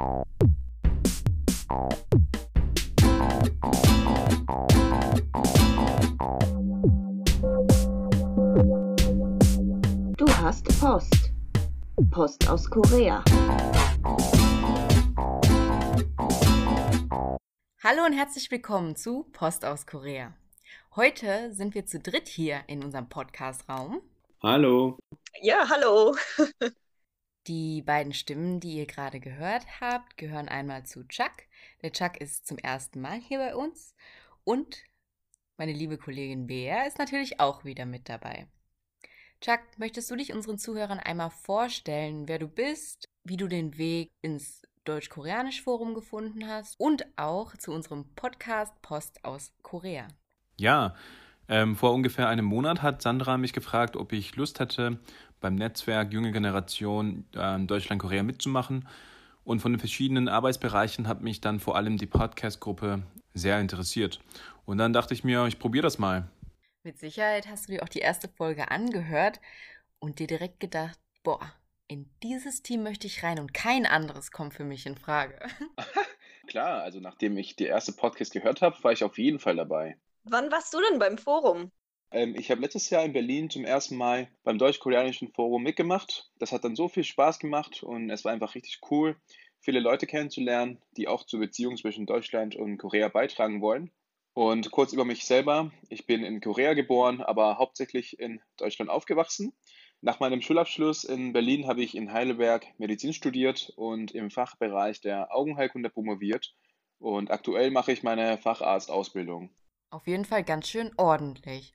Du hast Post. Post aus Korea. Hallo und herzlich willkommen zu Post aus Korea. Heute sind wir zu dritt hier in unserem Podcast-Raum. Hallo. Ja, hallo. Die beiden Stimmen, die ihr gerade gehört habt, gehören einmal zu Chuck. Der Chuck ist zum ersten Mal hier bei uns. Und meine liebe Kollegin Bea ist natürlich auch wieder mit dabei. Chuck, möchtest du dich unseren Zuhörern einmal vorstellen, wer du bist, wie du den Weg ins Deutsch-Koreanisch-Forum gefunden hast und auch zu unserem Podcast Post aus Korea? Ja, ähm, vor ungefähr einem Monat hat Sandra mich gefragt, ob ich Lust hätte, beim Netzwerk Junge Generation äh, Deutschland-Korea mitzumachen. Und von den verschiedenen Arbeitsbereichen hat mich dann vor allem die Podcast-Gruppe sehr interessiert. Und dann dachte ich mir, ich probiere das mal. Mit Sicherheit hast du dir auch die erste Folge angehört und dir direkt gedacht, boah, in dieses Team möchte ich rein und kein anderes kommt für mich in Frage. Klar, also nachdem ich die erste Podcast gehört habe, war ich auf jeden Fall dabei. Wann warst du denn beim Forum? Ähm, ich habe letztes Jahr in Berlin zum ersten Mal beim Deutsch-Koreanischen Forum mitgemacht. Das hat dann so viel Spaß gemacht und es war einfach richtig cool, viele Leute kennenzulernen, die auch zur Beziehung zwischen Deutschland und Korea beitragen wollen. Und kurz über mich selber. Ich bin in Korea geboren, aber hauptsächlich in Deutschland aufgewachsen. Nach meinem Schulabschluss in Berlin habe ich in Heidelberg Medizin studiert und im Fachbereich der Augenheilkunde promoviert. Und aktuell mache ich meine Facharztausbildung. Auf jeden Fall ganz schön ordentlich.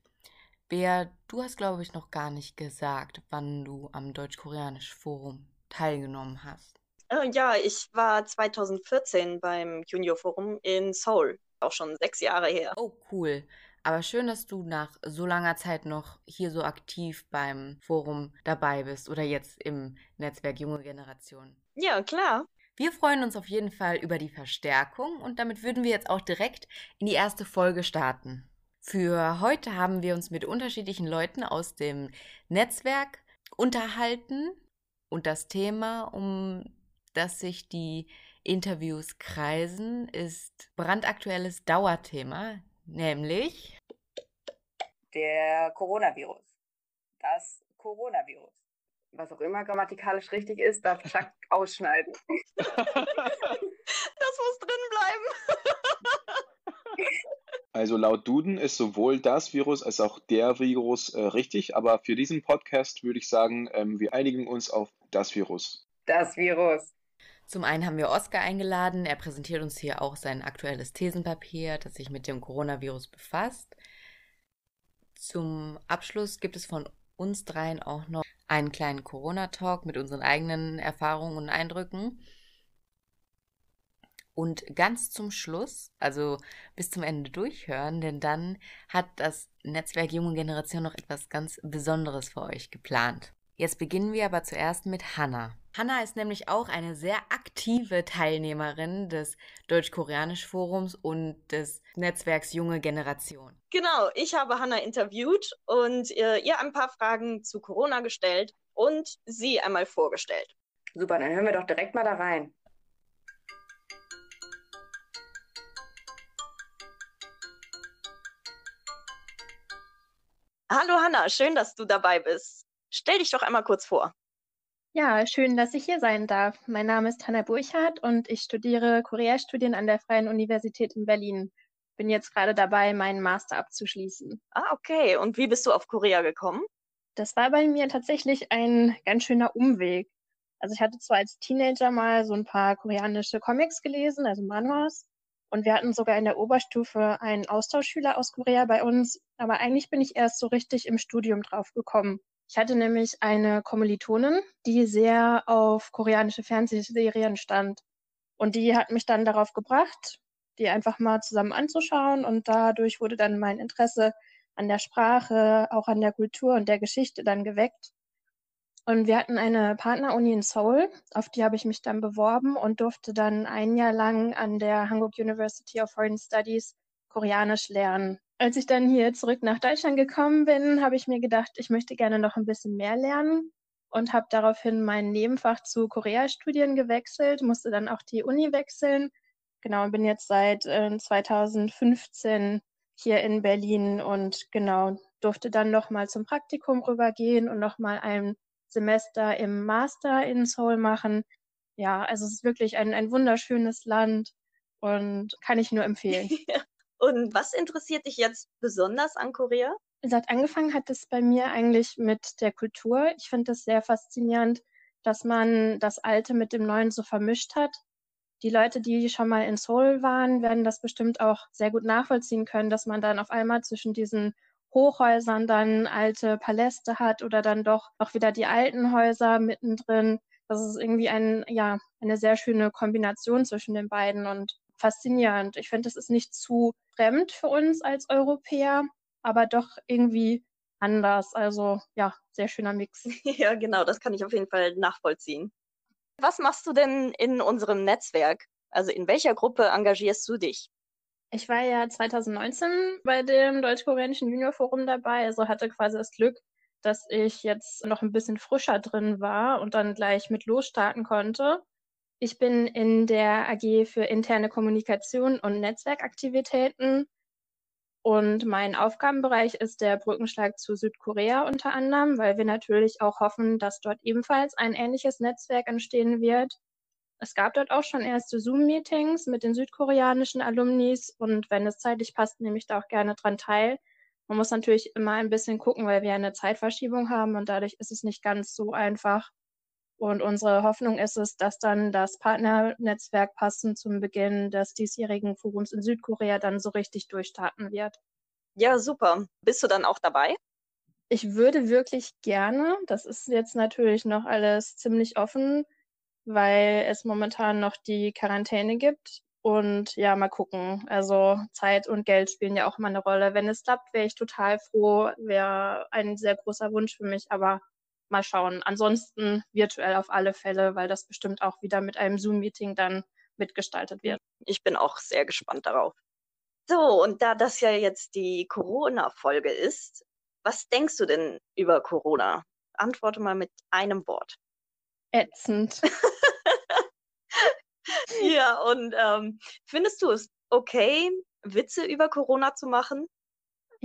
Bea, du hast, glaube ich, noch gar nicht gesagt, wann du am Deutsch-Koreanisch-Forum teilgenommen hast. Äh, ja, ich war 2014 beim Junior Forum in Seoul. Auch schon sechs Jahre her. Oh, cool. Aber schön, dass du nach so langer Zeit noch hier so aktiv beim Forum dabei bist oder jetzt im Netzwerk Junge Generation. Ja, klar. Wir freuen uns auf jeden Fall über die Verstärkung und damit würden wir jetzt auch direkt in die erste Folge starten. Für heute haben wir uns mit unterschiedlichen Leuten aus dem Netzwerk unterhalten und das Thema, um das sich die Interviews kreisen, ist brandaktuelles Dauerthema, nämlich der Coronavirus. Das Coronavirus. Was auch immer grammatikalisch richtig ist, darf Chuck ausschneiden. Das muss drin bleiben. Also laut Duden ist sowohl das Virus als auch der Virus äh, richtig, aber für diesen Podcast würde ich sagen, ähm, wir einigen uns auf das Virus. Das Virus. Zum einen haben wir Oskar eingeladen. Er präsentiert uns hier auch sein aktuelles Thesenpapier, das sich mit dem Coronavirus befasst. Zum Abschluss gibt es von uns dreien auch noch einen kleinen Corona-Talk mit unseren eigenen Erfahrungen und Eindrücken. Und ganz zum Schluss, also bis zum Ende durchhören, denn dann hat das Netzwerk Junge Generation noch etwas ganz Besonderes für euch geplant. Jetzt beginnen wir aber zuerst mit Hanna. Hanna ist nämlich auch eine sehr aktive Teilnehmerin des Deutsch-Koreanisch-Forums und des Netzwerks Junge Generation. Genau, ich habe Hanna interviewt und äh, ihr ein paar Fragen zu Corona gestellt und sie einmal vorgestellt. Super, dann hören wir doch direkt mal da rein. Hallo Hanna, schön, dass du dabei bist. Stell dich doch einmal kurz vor. Ja, schön, dass ich hier sein darf. Mein Name ist Hanna Burchardt und ich studiere Koreastudien an der Freien Universität in Berlin. Bin jetzt gerade dabei, meinen Master abzuschließen. Ah, okay. Und wie bist du auf Korea gekommen? Das war bei mir tatsächlich ein ganz schöner Umweg. Also ich hatte zwar als Teenager mal so ein paar koreanische Comics gelesen, also Manhwas, und wir hatten sogar in der Oberstufe einen Austauschschüler aus Korea bei uns, aber eigentlich bin ich erst so richtig im Studium drauf gekommen. Ich hatte nämlich eine Kommilitonin, die sehr auf koreanische Fernsehserien stand. Und die hat mich dann darauf gebracht, die einfach mal zusammen anzuschauen. Und dadurch wurde dann mein Interesse an der Sprache, auch an der Kultur und der Geschichte dann geweckt. Und wir hatten eine Partneruni in Seoul, auf die habe ich mich dann beworben und durfte dann ein Jahr lang an der Hanguk University of Foreign Studies Koreanisch lernen. Als ich dann hier zurück nach Deutschland gekommen bin, habe ich mir gedacht, ich möchte gerne noch ein bisschen mehr lernen und habe daraufhin mein Nebenfach zu Korea-Studien gewechselt, musste dann auch die Uni wechseln. Genau, und bin jetzt seit äh, 2015 hier in Berlin und genau durfte dann nochmal zum Praktikum rübergehen und nochmal ein Semester im Master in Seoul machen. Ja, also es ist wirklich ein, ein wunderschönes Land und kann ich nur empfehlen. und was interessiert dich jetzt besonders an Korea? Seit angefangen hat es bei mir eigentlich mit der Kultur. Ich finde es sehr faszinierend, dass man das Alte mit dem Neuen so vermischt hat. Die Leute, die schon mal in Seoul waren, werden das bestimmt auch sehr gut nachvollziehen können, dass man dann auf einmal zwischen diesen Hochhäusern dann alte Paläste hat oder dann doch auch wieder die alten Häuser mittendrin. Das ist irgendwie ein, ja, eine sehr schöne Kombination zwischen den beiden und faszinierend. Ich finde, es ist nicht zu fremd für uns als Europäer, aber doch irgendwie anders. Also ja, sehr schöner Mix. Ja, genau, das kann ich auf jeden Fall nachvollziehen. Was machst du denn in unserem Netzwerk? Also in welcher Gruppe engagierst du dich? Ich war ja 2019 bei dem Deutsch-Koreanischen Junior-Forum dabei, also hatte quasi das Glück, dass ich jetzt noch ein bisschen frischer drin war und dann gleich mit losstarten konnte. Ich bin in der AG für interne Kommunikation und Netzwerkaktivitäten und mein Aufgabenbereich ist der Brückenschlag zu Südkorea unter anderem, weil wir natürlich auch hoffen, dass dort ebenfalls ein ähnliches Netzwerk entstehen wird. Es gab dort auch schon erste Zoom-Meetings mit den südkoreanischen Alumnis und wenn es zeitlich passt, nehme ich da auch gerne dran teil. Man muss natürlich immer ein bisschen gucken, weil wir eine Zeitverschiebung haben und dadurch ist es nicht ganz so einfach. Und unsere Hoffnung ist es, dass dann das Partnernetzwerk passend zum Beginn des diesjährigen Forums in Südkorea dann so richtig durchstarten wird. Ja, super. Bist du dann auch dabei? Ich würde wirklich gerne, das ist jetzt natürlich noch alles ziemlich offen, weil es momentan noch die Quarantäne gibt. Und ja, mal gucken. Also Zeit und Geld spielen ja auch immer eine Rolle. Wenn es klappt, wäre ich total froh. Wäre ein sehr großer Wunsch für mich, aber mal schauen. Ansonsten virtuell auf alle Fälle, weil das bestimmt auch wieder mit einem Zoom-Meeting dann mitgestaltet wird. Ich bin auch sehr gespannt darauf. So, und da das ja jetzt die Corona-Folge ist, was denkst du denn über Corona? Antworte mal mit einem Wort. Ätzend. ja, und ähm, findest du es okay, Witze über Corona zu machen?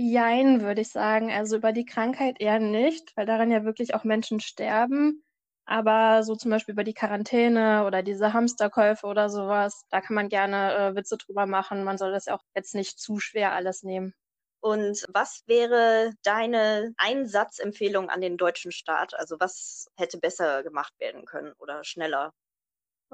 Jein, würde ich sagen. Also über die Krankheit eher nicht, weil daran ja wirklich auch Menschen sterben. Aber so zum Beispiel über die Quarantäne oder diese Hamsterkäufe oder sowas, da kann man gerne äh, Witze drüber machen. Man soll das ja auch jetzt nicht zu schwer alles nehmen. Und was wäre deine Einsatzempfehlung an den deutschen Staat? Also was hätte besser gemacht werden können oder schneller?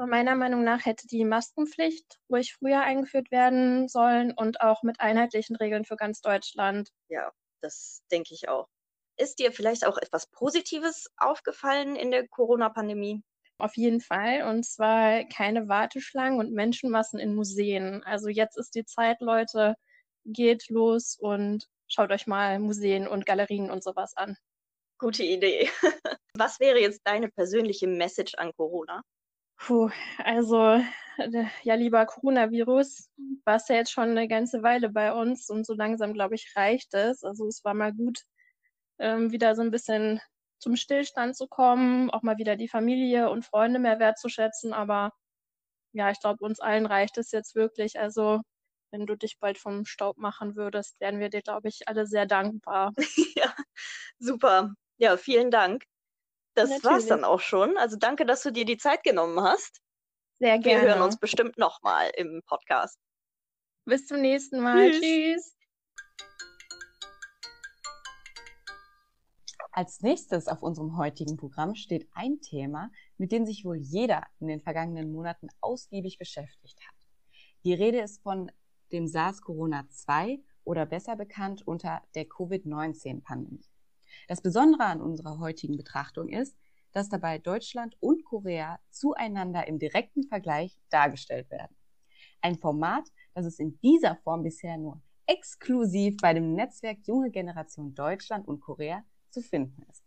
Meiner Meinung nach hätte die Maskenpflicht ruhig früher eingeführt werden sollen und auch mit einheitlichen Regeln für ganz Deutschland. Ja, das denke ich auch. Ist dir vielleicht auch etwas Positives aufgefallen in der Corona-Pandemie? Auf jeden Fall. Und zwar keine Warteschlangen und Menschenmassen in Museen. Also jetzt ist die Zeit, Leute, geht los und schaut euch mal Museen und Galerien und sowas an. Gute Idee. Was wäre jetzt deine persönliche Message an Corona? Puh, also äh, ja, lieber Coronavirus, warst ja jetzt schon eine ganze Weile bei uns und so langsam, glaube ich, reicht es. Also es war mal gut, ähm, wieder so ein bisschen zum Stillstand zu kommen, auch mal wieder die Familie und Freunde mehr wertzuschätzen. Aber ja, ich glaube, uns allen reicht es jetzt wirklich. Also wenn du dich bald vom Staub machen würdest, wären wir dir, glaube ich, alle sehr dankbar. ja, super. Ja, vielen Dank. Das Natürlich. war's dann auch schon. Also danke, dass du dir die Zeit genommen hast. Sehr gerne. Wir hören uns bestimmt nochmal im Podcast. Bis zum nächsten Mal. Tschüss. Tschüss. Als nächstes auf unserem heutigen Programm steht ein Thema, mit dem sich wohl jeder in den vergangenen Monaten ausgiebig beschäftigt hat. Die Rede ist von dem SARS-Corona-2 oder besser bekannt unter der Covid-19-Pandemie. Das Besondere an unserer heutigen Betrachtung ist, dass dabei Deutschland und Korea zueinander im direkten Vergleich dargestellt werden. Ein Format, das es in dieser Form bisher nur exklusiv bei dem Netzwerk Junge Generation Deutschland und Korea zu finden ist.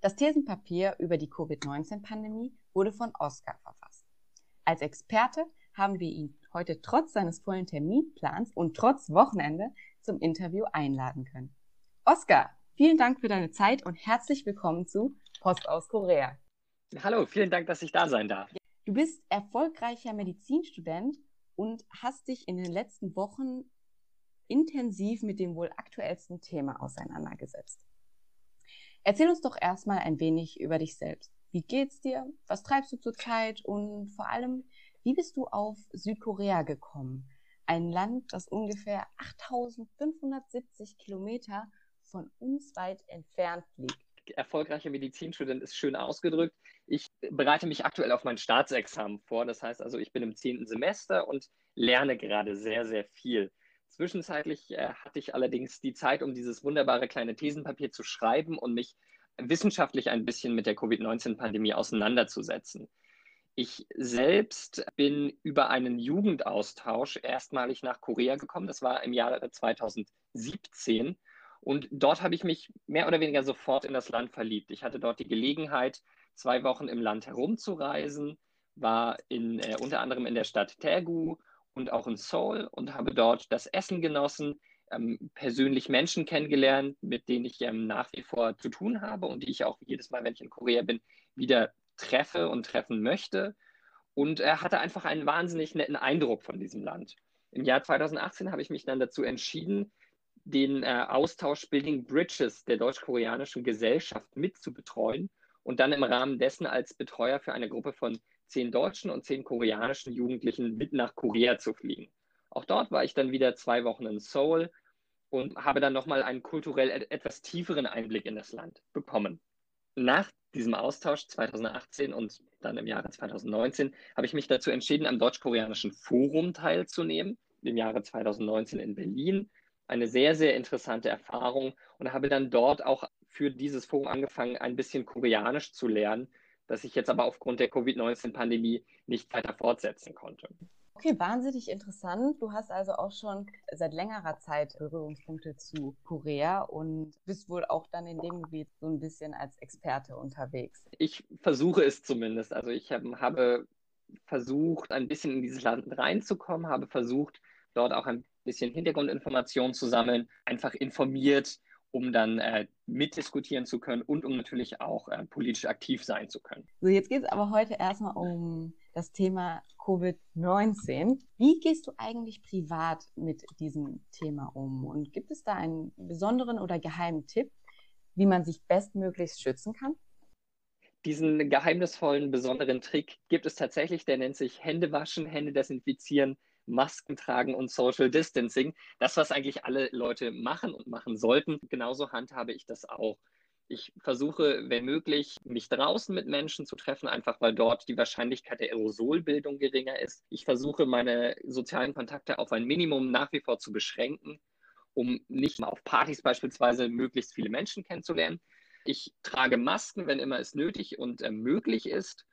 Das Thesenpapier über die Covid-19-Pandemie wurde von Oskar verfasst. Als Experte haben wir ihn heute trotz seines vollen Terminplans und trotz Wochenende zum Interview einladen können. Oskar, Vielen Dank für deine Zeit und herzlich willkommen zu Post aus Korea. Hallo, vielen Dank, dass ich da sein darf. Du bist erfolgreicher Medizinstudent und hast dich in den letzten Wochen intensiv mit dem wohl aktuellsten Thema auseinandergesetzt. Erzähl uns doch erstmal ein wenig über dich selbst. Wie geht's dir? Was treibst du zurzeit? Und vor allem, wie bist du auf Südkorea gekommen? Ein Land, das ungefähr 8570 Kilometer von uns weit entfernt liegt. Erfolgreicher Medizinstudent ist schön ausgedrückt. Ich bereite mich aktuell auf mein Staatsexamen vor. Das heißt also, ich bin im zehnten Semester und lerne gerade sehr, sehr viel. Zwischenzeitlich äh, hatte ich allerdings die Zeit, um dieses wunderbare kleine Thesenpapier zu schreiben und mich wissenschaftlich ein bisschen mit der Covid-19-Pandemie auseinanderzusetzen. Ich selbst bin über einen Jugendaustausch erstmalig nach Korea gekommen. Das war im Jahre 2017. Und dort habe ich mich mehr oder weniger sofort in das Land verliebt. Ich hatte dort die Gelegenheit, zwei Wochen im Land herumzureisen, war in, äh, unter anderem in der Stadt Daegu und auch in Seoul und habe dort das Essen genossen, ähm, persönlich Menschen kennengelernt, mit denen ich ähm, nach wie vor zu tun habe und die ich auch jedes Mal, wenn ich in Korea bin, wieder treffe und treffen möchte. Und er hatte einfach einen wahnsinnig netten Eindruck von diesem Land. Im Jahr 2018 habe ich mich dann dazu entschieden, den äh, Austausch Building Bridges der deutsch-koreanischen Gesellschaft mitzubetreuen und dann im Rahmen dessen als Betreuer für eine Gruppe von zehn deutschen und zehn koreanischen Jugendlichen mit nach Korea zu fliegen. Auch dort war ich dann wieder zwei Wochen in Seoul und habe dann nochmal einen kulturell etwas tieferen Einblick in das Land bekommen. Nach diesem Austausch 2018 und dann im Jahre 2019 habe ich mich dazu entschieden, am Deutsch-Koreanischen Forum teilzunehmen, im Jahre 2019 in Berlin. Eine sehr, sehr interessante Erfahrung und habe dann dort auch für dieses Forum angefangen, ein bisschen Koreanisch zu lernen, das ich jetzt aber aufgrund der Covid-19-Pandemie nicht weiter fortsetzen konnte. Okay, wahnsinnig interessant. Du hast also auch schon seit längerer Zeit Berührungspunkte zu Korea und bist wohl auch dann in dem Gebiet so ein bisschen als Experte unterwegs. Ich versuche es zumindest. Also ich hab, habe versucht, ein bisschen in dieses Land reinzukommen, habe versucht, dort auch ein bisschen Hintergrundinformationen zu sammeln, einfach informiert um dann äh, mitdiskutieren zu können und um natürlich auch äh, politisch aktiv sein zu können. So, jetzt geht es aber heute erstmal um das Thema Covid-19. Wie gehst du eigentlich privat mit diesem Thema um? Und gibt es da einen besonderen oder geheimen Tipp, wie man sich bestmöglichst schützen kann? Diesen geheimnisvollen, besonderen Trick gibt es tatsächlich, der nennt sich Hände waschen, Hände desinfizieren, Masken tragen und Social Distancing. Das, was eigentlich alle Leute machen und machen sollten. Genauso handhabe ich das auch. Ich versuche, wenn möglich, mich draußen mit Menschen zu treffen, einfach weil dort die Wahrscheinlichkeit der Aerosolbildung geringer ist. Ich versuche, meine sozialen Kontakte auf ein Minimum nach wie vor zu beschränken, um nicht auf Partys beispielsweise möglichst viele Menschen kennenzulernen. Ich trage Masken, wenn immer es nötig und äh, möglich ist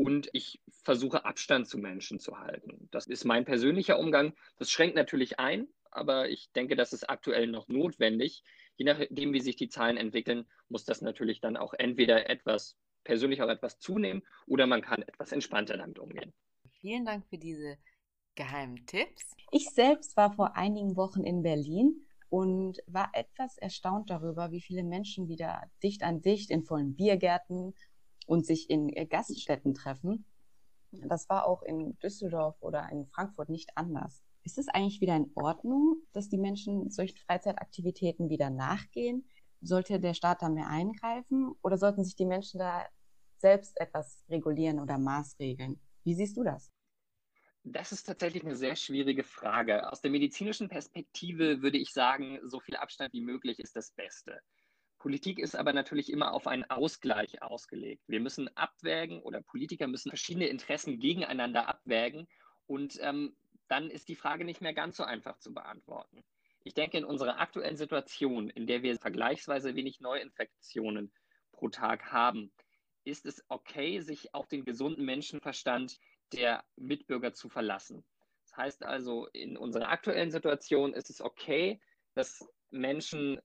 und ich versuche Abstand zu Menschen zu halten. Das ist mein persönlicher Umgang. Das schränkt natürlich ein, aber ich denke, das ist aktuell noch notwendig. Je nachdem, wie sich die Zahlen entwickeln, muss das natürlich dann auch entweder etwas persönlich auch etwas zunehmen oder man kann etwas entspannter damit umgehen. Vielen Dank für diese geheimen Tipps. Ich selbst war vor einigen Wochen in Berlin und war etwas erstaunt darüber, wie viele Menschen wieder dicht an dicht in vollen Biergärten und sich in äh, Gaststätten treffen. Das war auch in Düsseldorf oder in Frankfurt nicht anders. Ist es eigentlich wieder in Ordnung, dass die Menschen solchen Freizeitaktivitäten wieder nachgehen? Sollte der Staat da mehr eingreifen oder sollten sich die Menschen da selbst etwas regulieren oder maßregeln? Wie siehst du das? Das ist tatsächlich eine sehr schwierige Frage. Aus der medizinischen Perspektive würde ich sagen, so viel Abstand wie möglich ist das Beste. Politik ist aber natürlich immer auf einen Ausgleich ausgelegt. Wir müssen abwägen oder Politiker müssen verschiedene Interessen gegeneinander abwägen und ähm, dann ist die Frage nicht mehr ganz so einfach zu beantworten. Ich denke, in unserer aktuellen Situation, in der wir vergleichsweise wenig Neuinfektionen pro Tag haben, ist es okay, sich auf den gesunden Menschenverstand der Mitbürger zu verlassen. Das heißt also, in unserer aktuellen Situation ist es okay, dass Menschen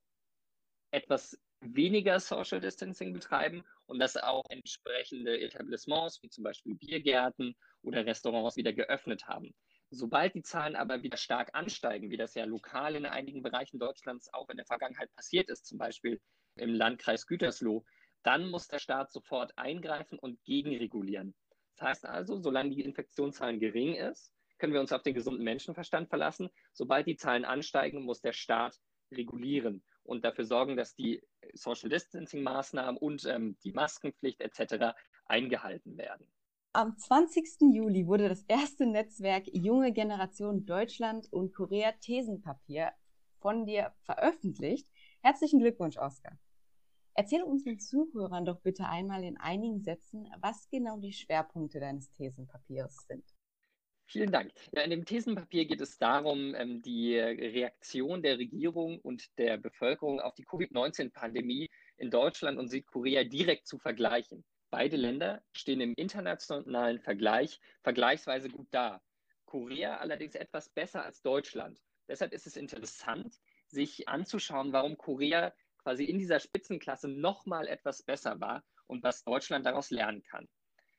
etwas weniger Social Distancing betreiben und dass auch entsprechende Etablissements wie zum Beispiel Biergärten oder Restaurants wieder geöffnet haben. Sobald die Zahlen aber wieder stark ansteigen, wie das ja lokal in einigen Bereichen Deutschlands auch in der Vergangenheit passiert ist, zum Beispiel im Landkreis Gütersloh, dann muss der Staat sofort eingreifen und gegenregulieren. Das heißt also, solange die Infektionszahlen gering ist, können wir uns auf den gesunden Menschenverstand verlassen. Sobald die Zahlen ansteigen, muss der Staat regulieren und dafür sorgen, dass die Social Distancing Maßnahmen und ähm, die Maskenpflicht etc. eingehalten werden. Am 20. Juli wurde das erste Netzwerk Junge Generation Deutschland und Korea Thesenpapier von dir veröffentlicht. Herzlichen Glückwunsch, Oskar. Erzähl unseren Zuhörern doch bitte einmal in einigen Sätzen, was genau die Schwerpunkte deines Thesenpapiers sind. Vielen Dank. In dem Thesenpapier geht es darum, ähm, die Reaktion der Regierung und der Bevölkerung auf die Covid-19-Pandemie in Deutschland und Südkorea direkt zu vergleichen. Beide Länder stehen im internationalen Vergleich vergleichsweise gut da. Korea allerdings etwas besser als Deutschland. Deshalb ist es interessant, sich anzuschauen, warum Korea quasi in dieser Spitzenklasse nochmal etwas besser war und was Deutschland daraus lernen kann.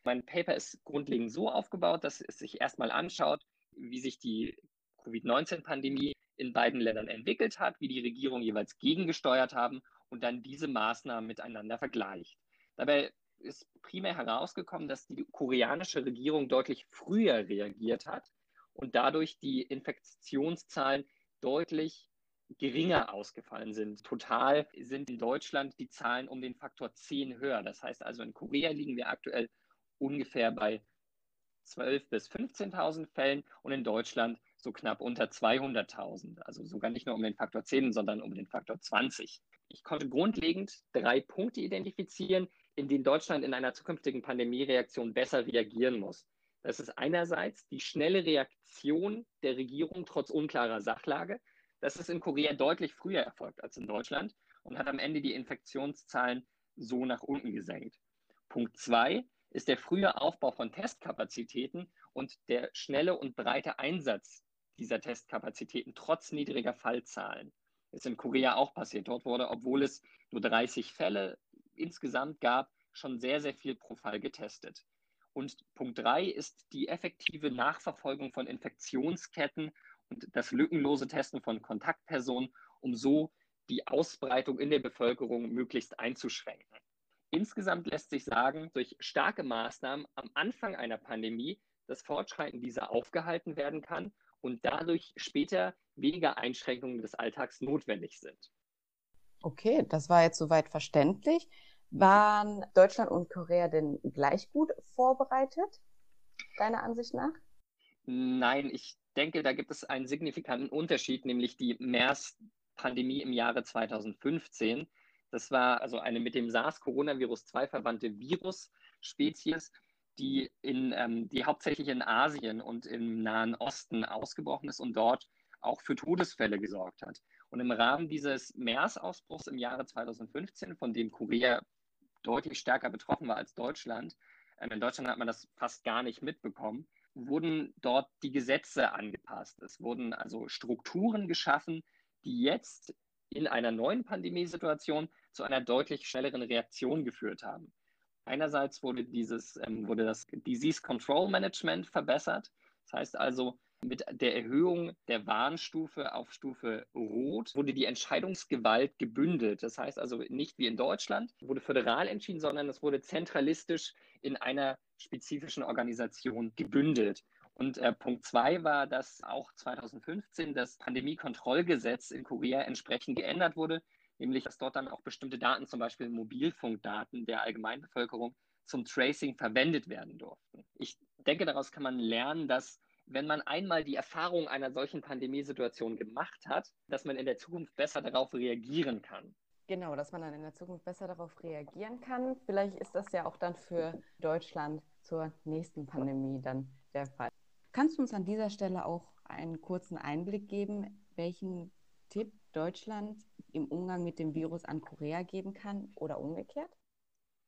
Mein Paper ist grundlegend so aufgebaut, dass es sich erstmal anschaut, wie sich die Covid-19-Pandemie in beiden Ländern entwickelt hat, wie die Regierungen jeweils gegengesteuert haben und dann diese Maßnahmen miteinander vergleicht. Dabei ist primär herausgekommen, dass die koreanische Regierung deutlich früher reagiert hat und dadurch die Infektionszahlen deutlich geringer ausgefallen sind. Total sind in Deutschland die Zahlen um den Faktor 10 höher. Das heißt also, in Korea liegen wir aktuell ungefähr bei 12.000 bis 15.000 Fällen und in Deutschland so knapp unter 200.000. Also sogar nicht nur um den Faktor 10, sondern um den Faktor 20. Ich konnte grundlegend drei Punkte identifizieren, in denen Deutschland in einer zukünftigen Pandemiereaktion besser reagieren muss. Das ist einerseits die schnelle Reaktion der Regierung trotz unklarer Sachlage. Das ist in Korea deutlich früher erfolgt als in Deutschland und hat am Ende die Infektionszahlen so nach unten gesenkt. Punkt zwei ist der frühe Aufbau von Testkapazitäten und der schnelle und breite Einsatz dieser Testkapazitäten trotz niedriger Fallzahlen. Das ist in Korea auch passiert. Dort wurde, obwohl es nur 30 Fälle insgesamt gab, schon sehr, sehr viel pro Fall getestet. Und Punkt drei ist die effektive Nachverfolgung von Infektionsketten und das lückenlose Testen von Kontaktpersonen, um so die Ausbreitung in der Bevölkerung möglichst einzuschränken. Insgesamt lässt sich sagen, durch starke Maßnahmen am Anfang einer Pandemie das Fortschreiten dieser aufgehalten werden kann und dadurch später weniger Einschränkungen des Alltags notwendig sind. Okay, das war jetzt soweit verständlich. Waren Deutschland und Korea denn gleich gut vorbereitet, deiner Ansicht nach? Nein, ich denke, da gibt es einen signifikanten Unterschied, nämlich die MERS-Pandemie im Jahre 2015. Das war also eine mit dem SARS-Coronavirus-2 verwandte Virusspezies, die, in, ähm, die hauptsächlich in Asien und im Nahen Osten ausgebrochen ist und dort auch für Todesfälle gesorgt hat. Und im Rahmen dieses MERS-Ausbruchs im Jahre 2015, von dem Korea deutlich stärker betroffen war als Deutschland, ähm, in Deutschland hat man das fast gar nicht mitbekommen, wurden dort die Gesetze angepasst. Es wurden also Strukturen geschaffen, die jetzt in einer neuen Pandemiesituation zu einer deutlich schnelleren Reaktion geführt haben. Einerseits wurde dieses, ähm, wurde das Disease Control Management verbessert. Das heißt also, mit der Erhöhung der Warnstufe auf Stufe Rot wurde die Entscheidungsgewalt gebündelt. Das heißt also nicht wie in Deutschland wurde föderal entschieden, sondern es wurde zentralistisch in einer spezifischen Organisation gebündelt. Und äh, Punkt zwei war, dass auch 2015 das Pandemiekontrollgesetz in Korea entsprechend geändert wurde, nämlich dass dort dann auch bestimmte Daten, zum Beispiel Mobilfunkdaten der Allgemeinbevölkerung, zum Tracing verwendet werden durften. Ich denke, daraus kann man lernen, dass wenn man einmal die Erfahrung einer solchen Pandemiesituation gemacht hat, dass man in der Zukunft besser darauf reagieren kann. Genau, dass man dann in der Zukunft besser darauf reagieren kann. Vielleicht ist das ja auch dann für Deutschland zur nächsten Pandemie dann der Fall. Kannst du uns an dieser Stelle auch einen kurzen Einblick geben, welchen Tipp Deutschland im Umgang mit dem Virus an Korea geben kann oder umgekehrt?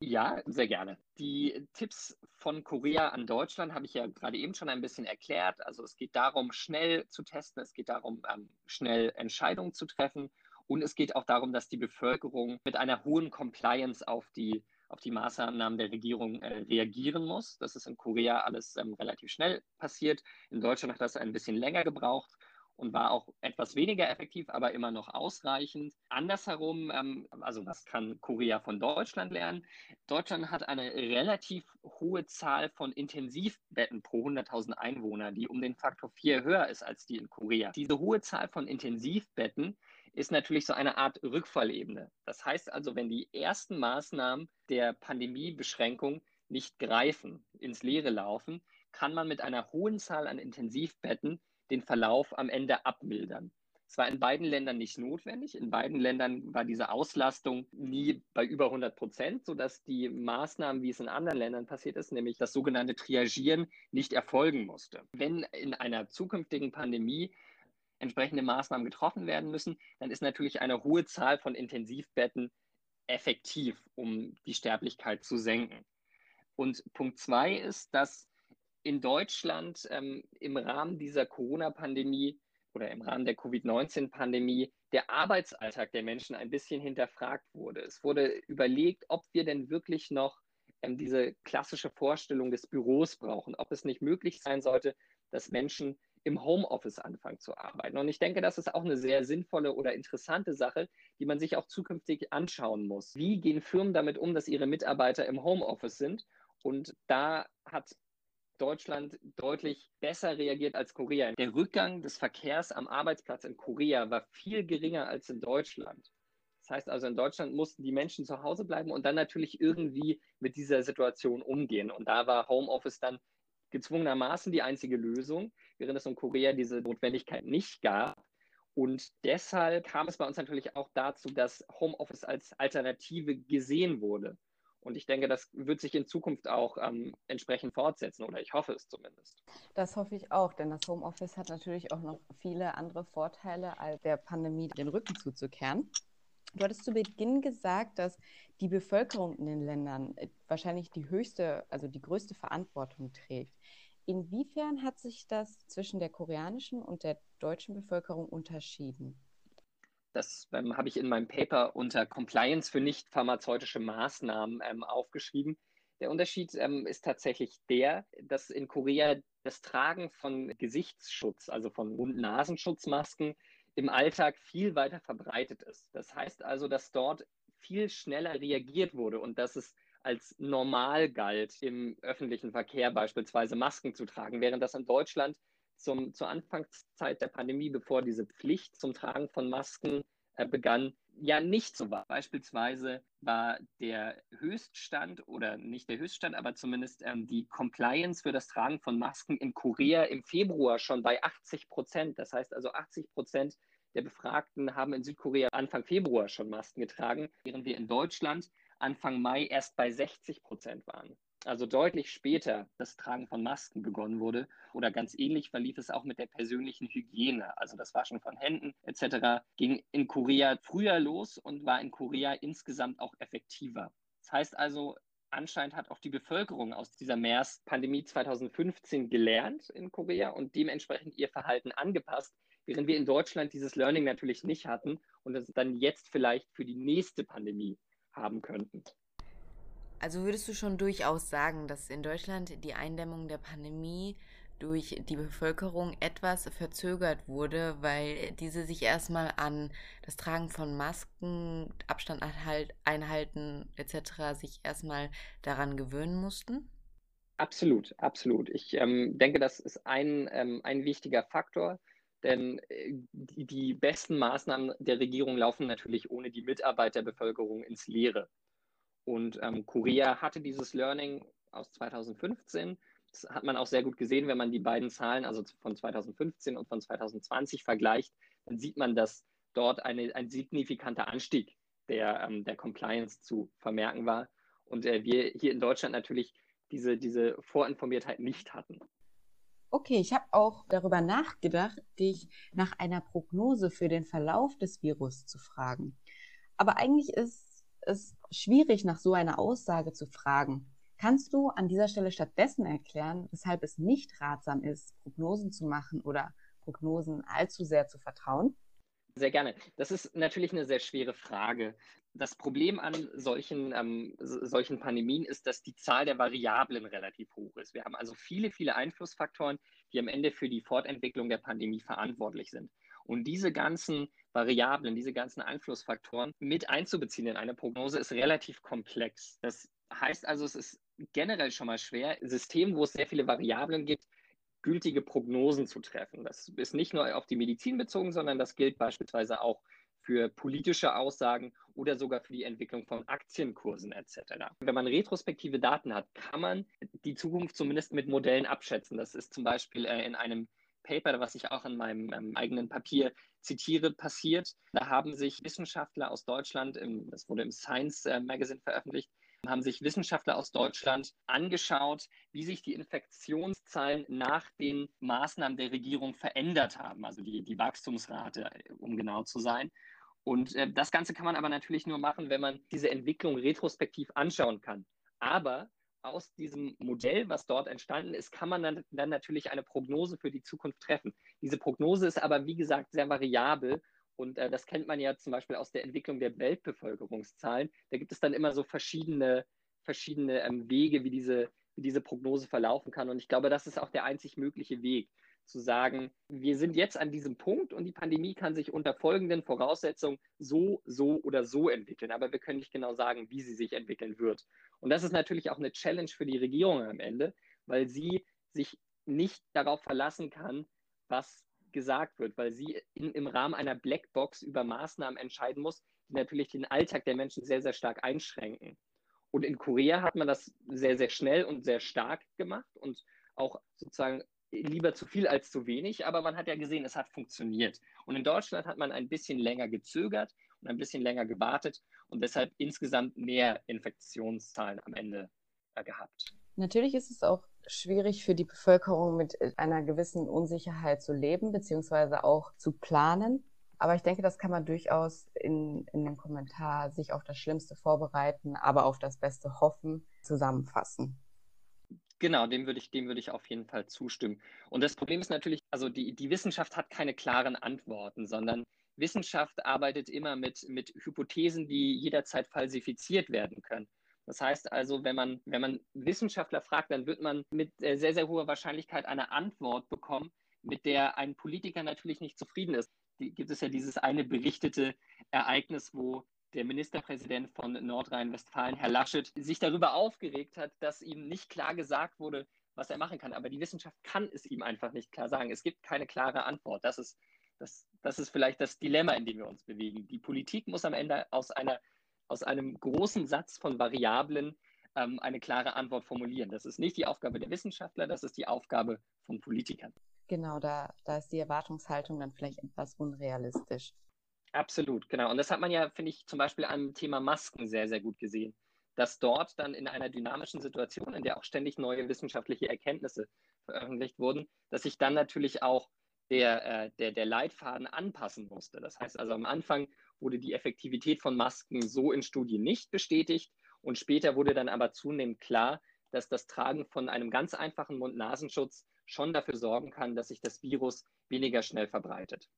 Ja, sehr gerne. Die Tipps von Korea an Deutschland habe ich ja gerade eben schon ein bisschen erklärt. Also es geht darum, schnell zu testen, es geht darum, ähm, schnell Entscheidungen zu treffen und es geht auch darum, dass die Bevölkerung mit einer hohen Compliance auf die auf die Maßnahmen der Regierung äh, reagieren muss. Das ist in Korea alles ähm, relativ schnell passiert. In Deutschland hat das ein bisschen länger gebraucht. Und war auch etwas weniger effektiv, aber immer noch ausreichend. Andersherum, ähm, also was kann Korea von Deutschland lernen? Deutschland hat eine relativ hohe Zahl von Intensivbetten pro 100.000 Einwohner, die um den Faktor 4 höher ist als die in Korea. Diese hohe Zahl von Intensivbetten ist natürlich so eine Art Rückfallebene. Das heißt also, wenn die ersten Maßnahmen der Pandemiebeschränkung nicht greifen, ins Leere laufen, kann man mit einer hohen Zahl an Intensivbetten den Verlauf am Ende abmildern. Es war in beiden Ländern nicht notwendig. In beiden Ländern war diese Auslastung nie bei über 100 Prozent, sodass die Maßnahmen, wie es in anderen Ländern passiert ist, nämlich das sogenannte Triagieren, nicht erfolgen musste. Wenn in einer zukünftigen Pandemie entsprechende Maßnahmen getroffen werden müssen, dann ist natürlich eine hohe Zahl von Intensivbetten effektiv, um die Sterblichkeit zu senken. Und Punkt zwei ist, dass in Deutschland ähm, im Rahmen dieser Corona-Pandemie oder im Rahmen der Covid-19-Pandemie der Arbeitsalltag der Menschen ein bisschen hinterfragt wurde. Es wurde überlegt, ob wir denn wirklich noch ähm, diese klassische Vorstellung des Büros brauchen, ob es nicht möglich sein sollte, dass Menschen im Homeoffice anfangen zu arbeiten. Und ich denke, das ist auch eine sehr sinnvolle oder interessante Sache, die man sich auch zukünftig anschauen muss. Wie gehen Firmen damit um, dass ihre Mitarbeiter im Homeoffice sind? Und da hat Deutschland deutlich besser reagiert als Korea. Der Rückgang des Verkehrs am Arbeitsplatz in Korea war viel geringer als in Deutschland. Das heißt also, in Deutschland mussten die Menschen zu Hause bleiben und dann natürlich irgendwie mit dieser Situation umgehen. Und da war Homeoffice dann gezwungenermaßen die einzige Lösung, während es in Korea diese Notwendigkeit nicht gab. Und deshalb kam es bei uns natürlich auch dazu, dass Homeoffice als Alternative gesehen wurde. Und ich denke, das wird sich in Zukunft auch ähm, entsprechend fortsetzen oder ich hoffe es zumindest. Das hoffe ich auch, denn das Homeoffice hat natürlich auch noch viele andere Vorteile, als der Pandemie den Rücken zuzukehren. Du hattest zu Beginn gesagt, dass die Bevölkerung in den Ländern äh, wahrscheinlich die höchste, also die größte Verantwortung trägt. Inwiefern hat sich das zwischen der koreanischen und der deutschen Bevölkerung unterschieden? Das ähm, habe ich in meinem Paper unter Compliance für nicht pharmazeutische Maßnahmen ähm, aufgeschrieben. Der Unterschied ähm, ist tatsächlich der, dass in Korea das Tragen von Gesichtsschutz, also von Mund-Nasenschutzmasken, im Alltag viel weiter verbreitet ist. Das heißt also, dass dort viel schneller reagiert wurde und dass es als normal galt, im öffentlichen Verkehr beispielsweise Masken zu tragen, während das in Deutschland zum, zur Anfangszeit der Pandemie, bevor diese Pflicht zum Tragen von Masken äh, begann, ja nicht so war. Beispielsweise war der Höchststand oder nicht der Höchststand, aber zumindest ähm, die Compliance für das Tragen von Masken in Korea im Februar schon bei 80 Prozent. Das heißt also 80 Prozent der Befragten haben in Südkorea Anfang Februar schon Masken getragen, während wir in Deutschland Anfang Mai erst bei 60 Prozent waren also deutlich später das Tragen von Masken begonnen wurde. Oder ganz ähnlich verlief es auch mit der persönlichen Hygiene, also das Waschen von Händen etc. ging in Korea früher los und war in Korea insgesamt auch effektiver. Das heißt also, anscheinend hat auch die Bevölkerung aus dieser MERS-Pandemie 2015 gelernt in Korea und dementsprechend ihr Verhalten angepasst, während wir in Deutschland dieses Learning natürlich nicht hatten und es dann jetzt vielleicht für die nächste Pandemie haben könnten. Also würdest du schon durchaus sagen, dass in Deutschland die Eindämmung der Pandemie durch die Bevölkerung etwas verzögert wurde, weil diese sich erstmal an das Tragen von Masken, Abstand einhalten etc. sich erstmal daran gewöhnen mussten? Absolut, absolut. Ich ähm, denke, das ist ein, ähm, ein wichtiger Faktor, denn äh, die, die besten Maßnahmen der Regierung laufen natürlich ohne die Mitarbeit der Bevölkerung ins Leere. Und ähm, Korea hatte dieses Learning aus 2015. Das hat man auch sehr gut gesehen, wenn man die beiden Zahlen, also von 2015 und von 2020 vergleicht, dann sieht man, dass dort eine, ein signifikanter Anstieg der, ähm, der Compliance zu vermerken war. Und äh, wir hier in Deutschland natürlich diese, diese Vorinformiertheit nicht hatten. Okay, ich habe auch darüber nachgedacht, dich nach einer Prognose für den Verlauf des Virus zu fragen. Aber eigentlich ist es schwierig, nach so einer Aussage zu fragen. Kannst du an dieser Stelle stattdessen erklären, weshalb es nicht ratsam ist, Prognosen zu machen oder Prognosen allzu sehr zu vertrauen? Sehr gerne. Das ist natürlich eine sehr schwere Frage. Das Problem an solchen, ähm, solchen Pandemien ist, dass die Zahl der Variablen relativ hoch ist. Wir haben also viele, viele Einflussfaktoren, die am Ende für die Fortentwicklung der Pandemie verantwortlich sind. Und diese ganzen Variablen, diese ganzen Einflussfaktoren mit einzubeziehen in eine Prognose ist relativ komplex. Das heißt also, es ist generell schon mal schwer, System, wo es sehr viele Variablen gibt, gültige Prognosen zu treffen. Das ist nicht nur auf die Medizin bezogen, sondern das gilt beispielsweise auch für politische Aussagen oder sogar für die Entwicklung von Aktienkursen etc. Wenn man retrospektive Daten hat, kann man die Zukunft zumindest mit Modellen abschätzen. Das ist zum Beispiel äh, in einem Paper, was ich auch in meinem ähm, eigenen Papier zitiere, passiert. Da haben sich Wissenschaftler aus Deutschland, im, das wurde im Science äh, Magazine veröffentlicht, haben sich Wissenschaftler aus Deutschland angeschaut, wie sich die Infektionszahlen nach den Maßnahmen der Regierung verändert haben, also die, die Wachstumsrate, um genau zu sein. Und äh, das Ganze kann man aber natürlich nur machen, wenn man diese Entwicklung retrospektiv anschauen kann. Aber aus diesem Modell, was dort entstanden ist, kann man dann, dann natürlich eine Prognose für die Zukunft treffen. Diese Prognose ist aber, wie gesagt, sehr variabel und äh, das kennt man ja zum Beispiel aus der Entwicklung der Weltbevölkerungszahlen. Da gibt es dann immer so verschiedene, verschiedene ähm, Wege, wie diese, wie diese Prognose verlaufen kann. Und ich glaube, das ist auch der einzig mögliche Weg, zu sagen, wir sind jetzt an diesem Punkt und die Pandemie kann sich unter folgenden Voraussetzungen so, so oder so entwickeln. Aber wir können nicht genau sagen, wie sie sich entwickeln wird. Und das ist natürlich auch eine Challenge für die Regierung am Ende, weil sie sich nicht darauf verlassen kann, was gesagt wird, weil sie in, im Rahmen einer Blackbox über Maßnahmen entscheiden muss, die natürlich den Alltag der Menschen sehr, sehr stark einschränken. Und in Korea hat man das sehr, sehr schnell und sehr stark gemacht und auch sozusagen lieber zu viel als zu wenig, aber man hat ja gesehen, es hat funktioniert. Und in Deutschland hat man ein bisschen länger gezögert und ein bisschen länger gewartet und deshalb insgesamt mehr Infektionszahlen am Ende äh, gehabt. Natürlich ist es auch schwierig für die Bevölkerung mit äh, einer gewissen Unsicherheit zu leben, beziehungsweise auch zu planen. Aber ich denke, das kann man durchaus in, in dem Kommentar sich auf das Schlimmste vorbereiten, aber auf das Beste hoffen, zusammenfassen. Genau, dem würde ich, dem würde ich auf jeden Fall zustimmen. Und das Problem ist natürlich, also die, die Wissenschaft hat keine klaren Antworten, sondern Wissenschaft arbeitet immer mit, mit Hypothesen, die jederzeit falsifiziert werden können. Das heißt also, wenn man, wenn man Wissenschaftler fragt, dann wird man mit äh, sehr, sehr hoher Wahrscheinlichkeit eine Antwort bekommen, mit der ein Politiker natürlich nicht zufrieden ist. Gibt es ja dieses eine berichtete Ereignis, wo der Ministerpräsident von Nordrhein-Westfalen, Herr Laschet, sich darüber aufgeregt hat, dass ihm nicht klar gesagt wurde, was er machen kann. Aber die Wissenschaft kann es ihm einfach nicht klar sagen. Es gibt keine klare Antwort. Das ist, das, das ist vielleicht das Dilemma, in dem wir uns bewegen. Die Politik muss am Ende aus einer aus einem großen Satz von Variablen ähm, eine klare Antwort formulieren. Das ist nicht die Aufgabe der Wissenschaftler, das ist die Aufgabe von Politikern. Genau, da, da ist die Erwartungshaltung dann vielleicht etwas unrealistisch. Absolut, genau. Und das hat man ja, finde ich, zum Beispiel am Thema Masken sehr, sehr gut gesehen. Dass dort dann in einer dynamischen Situation, in der auch ständig neue wissenschaftliche Erkenntnisse veröffentlicht wurden, dass sich dann natürlich auch der, äh, der, der Leitfaden anpassen musste. Das heißt also, am Anfang wurde die Effektivität von Masken so in Studien nicht bestätigt und später wurde dann aber zunehmend klar, dass das Tragen von einem ganz einfachen Mund-Nasenschutz schon dafür sorgen kann, dass sich das Virus weniger schnell verbreitet.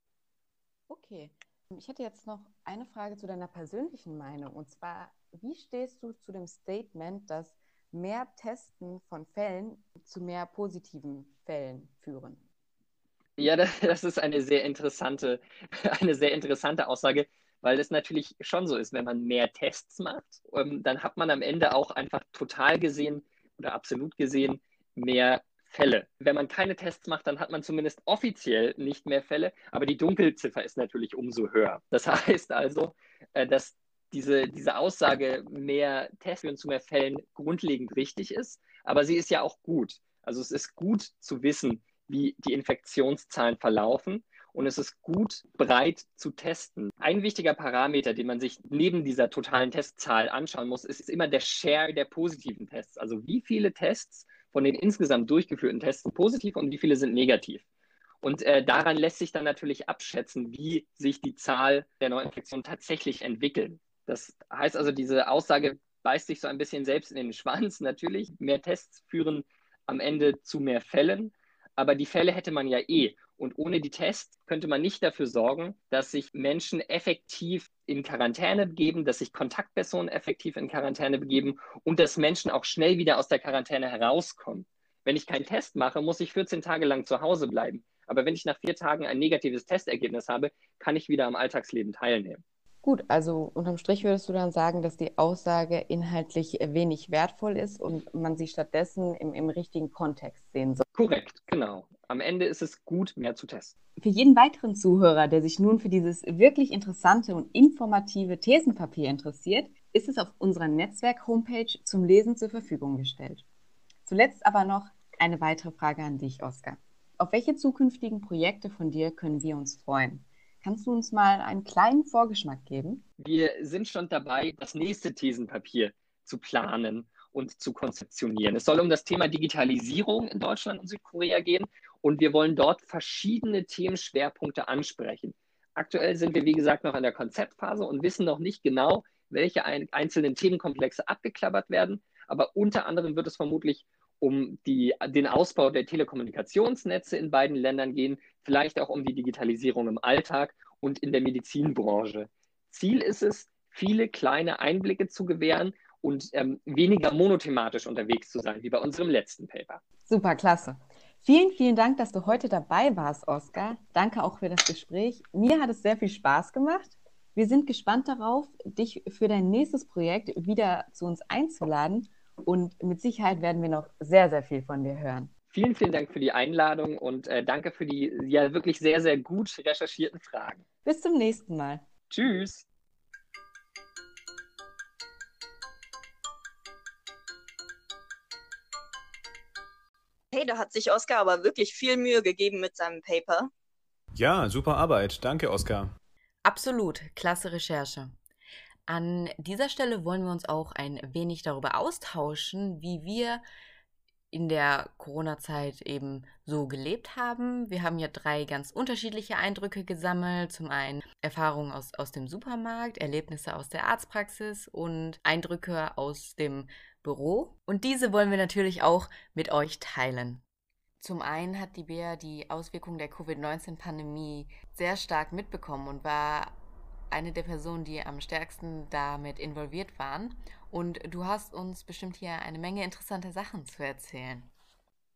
Okay. Ich hätte jetzt noch eine Frage zu deiner persönlichen Meinung. Und zwar, wie stehst du zu dem Statement, dass mehr Testen von Fällen zu mehr positiven Fällen führen? Ja, das, das ist eine sehr interessante, eine sehr interessante Aussage, weil es natürlich schon so ist, wenn man mehr Tests macht, ähm, dann hat man am Ende auch einfach total gesehen oder absolut gesehen mehr Fälle. Wenn man keine Tests macht, dann hat man zumindest offiziell nicht mehr Fälle, aber die Dunkelziffer ist natürlich umso höher. Das heißt also, äh, dass diese, diese Aussage, mehr Tests führen zu mehr Fällen, grundlegend richtig ist, aber sie ist ja auch gut. Also es ist gut zu wissen, wie die Infektionszahlen verlaufen. Und es ist gut, breit zu testen. Ein wichtiger Parameter, den man sich neben dieser totalen Testzahl anschauen muss, ist immer der Share der positiven Tests. Also wie viele Tests von den insgesamt durchgeführten Tests positiv und wie viele sind negativ. Und äh, daran lässt sich dann natürlich abschätzen, wie sich die Zahl der Neuinfektionen tatsächlich entwickelt. Das heißt also, diese Aussage beißt sich so ein bisschen selbst in den Schwanz. Natürlich, mehr Tests führen am Ende zu mehr Fällen. Aber die Fälle hätte man ja eh. Und ohne die Tests könnte man nicht dafür sorgen, dass sich Menschen effektiv in Quarantäne begeben, dass sich Kontaktpersonen effektiv in Quarantäne begeben und dass Menschen auch schnell wieder aus der Quarantäne herauskommen. Wenn ich keinen Test mache, muss ich 14 Tage lang zu Hause bleiben. Aber wenn ich nach vier Tagen ein negatives Testergebnis habe, kann ich wieder am Alltagsleben teilnehmen. Gut, also unterm Strich würdest du dann sagen, dass die Aussage inhaltlich wenig wertvoll ist und man sie stattdessen im, im richtigen Kontext sehen soll. Korrekt, genau. Am Ende ist es gut, mehr zu testen. Für jeden weiteren Zuhörer, der sich nun für dieses wirklich interessante und informative Thesenpapier interessiert, ist es auf unserer Netzwerk-Homepage zum Lesen zur Verfügung gestellt. Zuletzt aber noch eine weitere Frage an dich, Oskar. Auf welche zukünftigen Projekte von dir können wir uns freuen? Kannst du uns mal einen kleinen Vorgeschmack geben? Wir sind schon dabei, das nächste Thesenpapier zu planen und zu konzeptionieren. Es soll um das Thema Digitalisierung in Deutschland und Südkorea gehen und wir wollen dort verschiedene Themenschwerpunkte ansprechen. Aktuell sind wir, wie gesagt, noch in der Konzeptphase und wissen noch nicht genau, welche einzelnen Themenkomplexe abgeklappert werden. Aber unter anderem wird es vermutlich um die, den Ausbau der Telekommunikationsnetze in beiden Ländern gehen, vielleicht auch um die Digitalisierung im Alltag und in der Medizinbranche. Ziel ist es, viele kleine Einblicke zu gewähren und ähm, weniger monothematisch unterwegs zu sein, wie bei unserem letzten Paper. Super, klasse. Vielen, vielen Dank, dass du heute dabei warst, Oskar. Danke auch für das Gespräch. Mir hat es sehr viel Spaß gemacht. Wir sind gespannt darauf, dich für dein nächstes Projekt wieder zu uns einzuladen und mit Sicherheit werden wir noch sehr, sehr viel von dir hören. Vielen, vielen Dank für die Einladung und äh, danke für die ja wirklich sehr, sehr gut recherchierten Fragen. Bis zum nächsten Mal. Tschüss. Hey, da hat sich Oskar aber wirklich viel Mühe gegeben mit seinem Paper. Ja, super Arbeit. Danke, Oskar. Absolut, klasse Recherche. An dieser Stelle wollen wir uns auch ein wenig darüber austauschen, wie wir in der Corona-Zeit eben so gelebt haben. Wir haben ja drei ganz unterschiedliche Eindrücke gesammelt. Zum einen Erfahrungen aus, aus dem Supermarkt, Erlebnisse aus der Arztpraxis und Eindrücke aus dem Büro. Und diese wollen wir natürlich auch mit euch teilen. Zum einen hat die Bea die Auswirkungen der Covid-19-Pandemie sehr stark mitbekommen und war eine der Personen, die am stärksten damit involviert waren. Und du hast uns bestimmt hier eine Menge interessanter Sachen zu erzählen.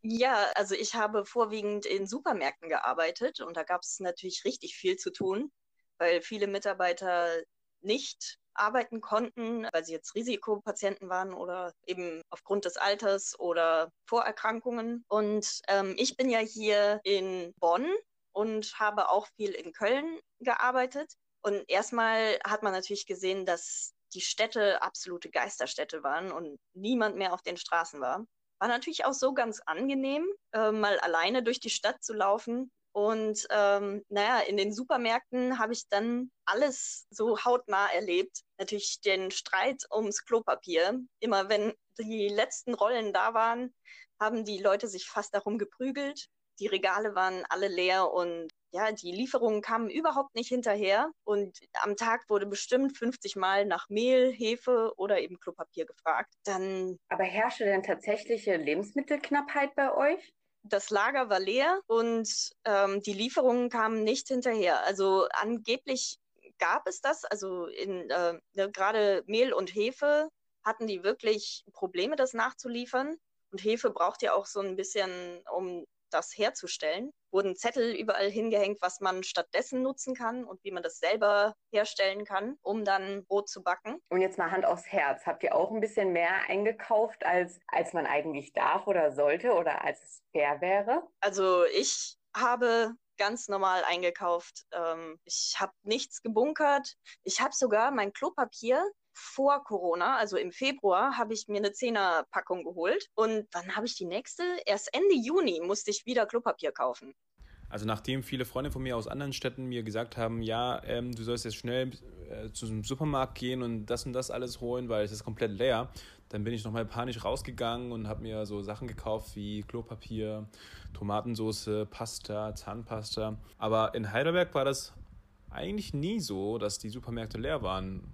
Ja, also ich habe vorwiegend in Supermärkten gearbeitet und da gab es natürlich richtig viel zu tun, weil viele Mitarbeiter nicht arbeiten konnten, weil sie jetzt Risikopatienten waren oder eben aufgrund des Alters oder Vorerkrankungen. Und ähm, ich bin ja hier in Bonn und habe auch viel in Köln gearbeitet. Und erstmal hat man natürlich gesehen, dass die Städte absolute Geisterstädte waren und niemand mehr auf den Straßen war. War natürlich auch so ganz angenehm, äh, mal alleine durch die Stadt zu laufen. Und ähm, naja, in den Supermärkten habe ich dann alles so hautnah erlebt. Natürlich den Streit ums Klopapier. Immer wenn die letzten Rollen da waren, haben die Leute sich fast darum geprügelt. Die Regale waren alle leer und ja, die Lieferungen kamen überhaupt nicht hinterher und am Tag wurde bestimmt 50 Mal nach Mehl, Hefe oder eben Klopapier gefragt. Dann Aber herrschte denn tatsächliche Lebensmittelknappheit bei euch? Das Lager war leer und ähm, die Lieferungen kamen nicht hinterher. Also angeblich gab es das. Also in äh, ne, gerade Mehl und Hefe hatten die wirklich Probleme, das nachzuliefern. Und Hefe braucht ja auch so ein bisschen, um das herzustellen. Wurden Zettel überall hingehängt, was man stattdessen nutzen kann und wie man das selber herstellen kann, um dann Brot zu backen. Und jetzt mal Hand aufs Herz. Habt ihr auch ein bisschen mehr eingekauft, als, als man eigentlich darf oder sollte oder als es fair wäre? Also ich habe ganz normal eingekauft. Ähm, ich habe nichts gebunkert. Ich habe sogar mein Klopapier vor Corona, also im Februar, habe ich mir eine Zehnerpackung geholt und dann habe ich die nächste. Erst Ende Juni musste ich wieder Klopapier kaufen. Also nachdem viele Freunde von mir aus anderen Städten mir gesagt haben, ja, ähm, du sollst jetzt schnell äh, zu einem Supermarkt gehen und das und das alles holen, weil es ist komplett leer, dann bin ich nochmal panisch rausgegangen und habe mir so Sachen gekauft wie Klopapier, Tomatensauce, Pasta, Zahnpasta. Aber in Heidelberg war das eigentlich nie so, dass die Supermärkte leer waren.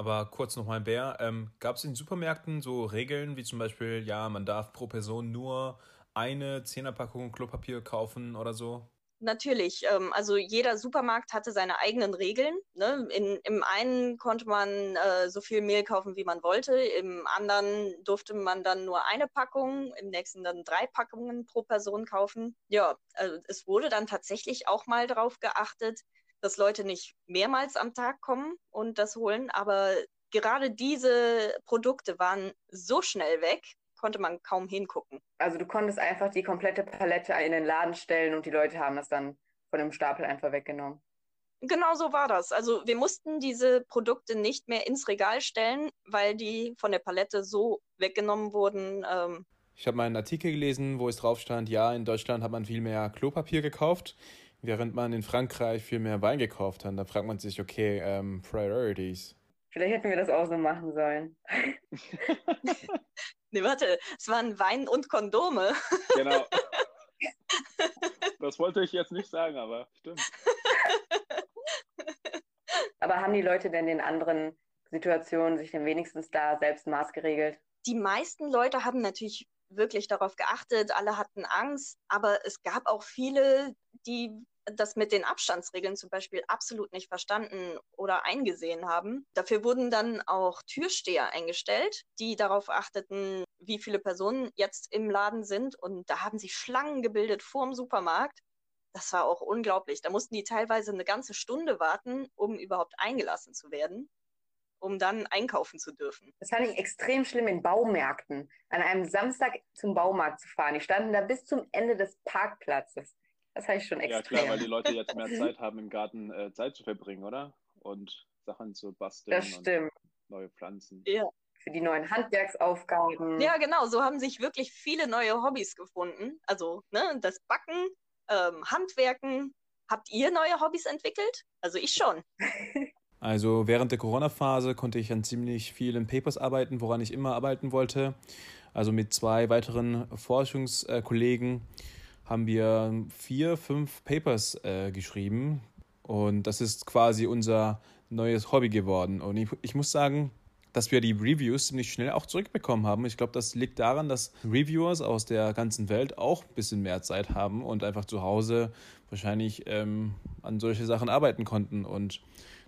Aber kurz nochmal, Bär, ähm, gab es in Supermärkten so Regeln wie zum Beispiel, ja, man darf pro Person nur eine Zehnerpackung Klopapier kaufen oder so? Natürlich, ähm, also jeder Supermarkt hatte seine eigenen Regeln. Ne? In, Im einen konnte man äh, so viel Mehl kaufen, wie man wollte, im anderen durfte man dann nur eine Packung, im nächsten dann drei Packungen pro Person kaufen. Ja, also es wurde dann tatsächlich auch mal darauf geachtet, dass Leute nicht mehrmals am Tag kommen und das holen, aber gerade diese Produkte waren so schnell weg, konnte man kaum hingucken. Also du konntest einfach die komplette Palette in den Laden stellen und die Leute haben das dann von dem Stapel einfach weggenommen. Genau so war das. Also wir mussten diese Produkte nicht mehr ins Regal stellen, weil die von der Palette so weggenommen wurden. Ähm ich habe mal einen Artikel gelesen, wo es drauf stand, ja, in Deutschland hat man viel mehr Klopapier gekauft, während man in Frankreich viel mehr Wein gekauft hat. Da fragt man sich, okay, ähm, Priorities. Vielleicht hätten wir das auch so machen sollen. Nee, warte, es waren Wein und Kondome. Genau. Das wollte ich jetzt nicht sagen, aber stimmt. Aber haben die Leute denn in anderen Situationen sich denn wenigstens da selbst maßgeregelt? Die meisten Leute haben natürlich wirklich darauf geachtet, alle hatten Angst, aber es gab auch viele, die das mit den Abstandsregeln zum Beispiel absolut nicht verstanden oder eingesehen haben. Dafür wurden dann auch Türsteher eingestellt, die darauf achteten, wie viele Personen jetzt im Laden sind. Und da haben sich Schlangen gebildet vor dem Supermarkt. Das war auch unglaublich. Da mussten die teilweise eine ganze Stunde warten, um überhaupt eingelassen zu werden um dann einkaufen zu dürfen. Das fand ich extrem schlimm in Baumärkten, an einem Samstag zum Baumarkt zu fahren. Die standen da bis zum Ende des Parkplatzes. Das habe ich schon extrem. Ja, klar, weil die Leute jetzt mehr Zeit haben, im Garten äh, Zeit zu verbringen, oder? Und Sachen zu basteln. Das stimmt. neue Pflanzen. Ja. Für die neuen Handwerksaufgaben. Ja, genau. So haben sich wirklich viele neue Hobbys gefunden. Also, ne, das Backen, ähm, Handwerken. Habt ihr neue Hobbys entwickelt? Also, ich schon. Also während der Corona-Phase konnte ich an ziemlich vielen Papers arbeiten, woran ich immer arbeiten wollte. Also mit zwei weiteren Forschungskollegen haben wir vier, fünf Papers äh, geschrieben. Und das ist quasi unser neues Hobby geworden. Und ich, ich muss sagen, dass wir die Reviews ziemlich schnell auch zurückbekommen haben. Ich glaube, das liegt daran, dass Reviewers aus der ganzen Welt auch ein bisschen mehr Zeit haben und einfach zu Hause wahrscheinlich ähm, an solche Sachen arbeiten konnten. Und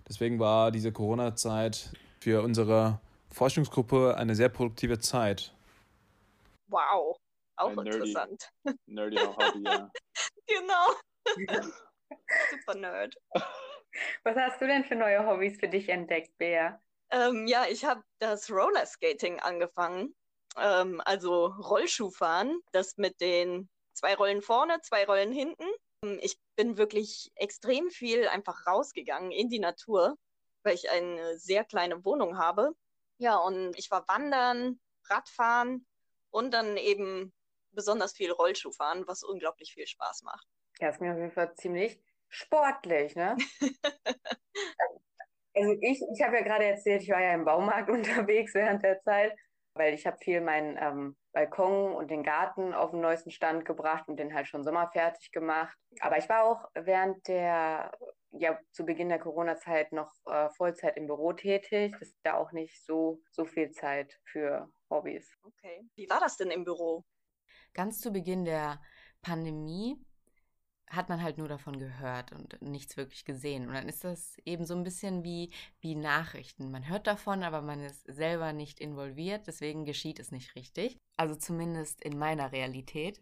deswegen war diese Corona-Zeit für unsere Forschungsgruppe eine sehr produktive Zeit. Wow. Auch Ein interessant. Nerdy, Hobby, ja. genau. Super Nerd. Was hast du denn für neue Hobbys für dich entdeckt, Bea? Ähm, ja, ich habe das Rollerskating angefangen. Ähm, also Rollschuhfahren, das mit den zwei Rollen vorne, zwei Rollen hinten. Ähm, ich bin wirklich extrem viel einfach rausgegangen in die Natur, weil ich eine sehr kleine Wohnung habe. Ja, und ich war wandern, Radfahren und dann eben besonders viel Rollschuh fahren, was unglaublich viel Spaß macht. Ja, ist mir auf jeden Fall ziemlich sportlich, ne? also ich, ich habe ja gerade erzählt, ich war ja im Baumarkt unterwegs während der Zeit, weil ich habe viel meinen ähm, Balkon und den Garten auf den neuesten Stand gebracht und den halt schon sommerfertig gemacht. Aber ich war auch während der, ja, zu Beginn der Corona-Zeit noch äh, Vollzeit im Büro tätig. Das ist ja auch nicht so, so viel Zeit für Hobbys. Okay. Wie war das denn im Büro? Ganz zu Beginn der Pandemie hat man halt nur davon gehört und nichts wirklich gesehen. Und dann ist das eben so ein bisschen wie, wie Nachrichten. Man hört davon, aber man ist selber nicht involviert, deswegen geschieht es nicht richtig. Also zumindest in meiner Realität.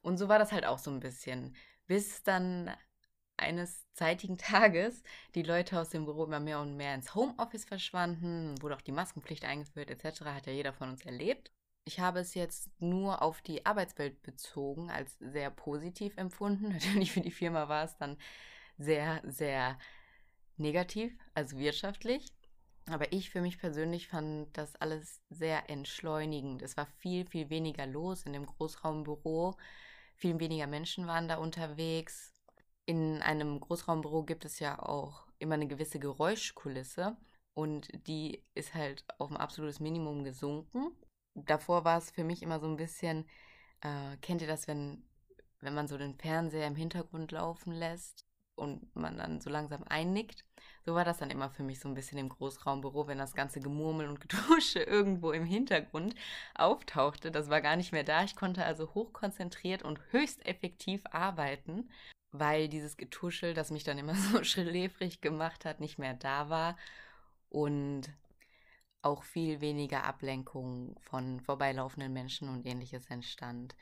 Und so war das halt auch so ein bisschen. Bis dann eines zeitigen Tages die Leute aus dem Büro immer mehr und mehr ins Homeoffice verschwanden, wurde auch die Maskenpflicht eingeführt etc., hat ja jeder von uns erlebt. Ich habe es jetzt nur auf die Arbeitswelt bezogen als sehr positiv empfunden. Natürlich für die Firma war es dann sehr, sehr negativ, also wirtschaftlich. Aber ich für mich persönlich fand das alles sehr entschleunigend. Es war viel, viel weniger los in dem Großraumbüro. Viel weniger Menschen waren da unterwegs. In einem Großraumbüro gibt es ja auch immer eine gewisse Geräuschkulisse und die ist halt auf ein absolutes Minimum gesunken davor war es für mich immer so ein bisschen, äh, kennt ihr das, wenn, wenn man so den Fernseher im Hintergrund laufen lässt? und man dann so langsam einnickt. So war das dann immer für mich so ein bisschen im Großraumbüro, wenn das ganze Gemurmel und Gedusche irgendwo im Hintergrund auftauchte. Das war gar nicht mehr da. Ich konnte also hochkonzentriert und höchst effektiv arbeiten, weil dieses Getuschel, das mich dann immer so schläfrig gemacht hat, nicht mehr da war und auch viel weniger Ablenkung von vorbeilaufenden Menschen und ähnliches entstand.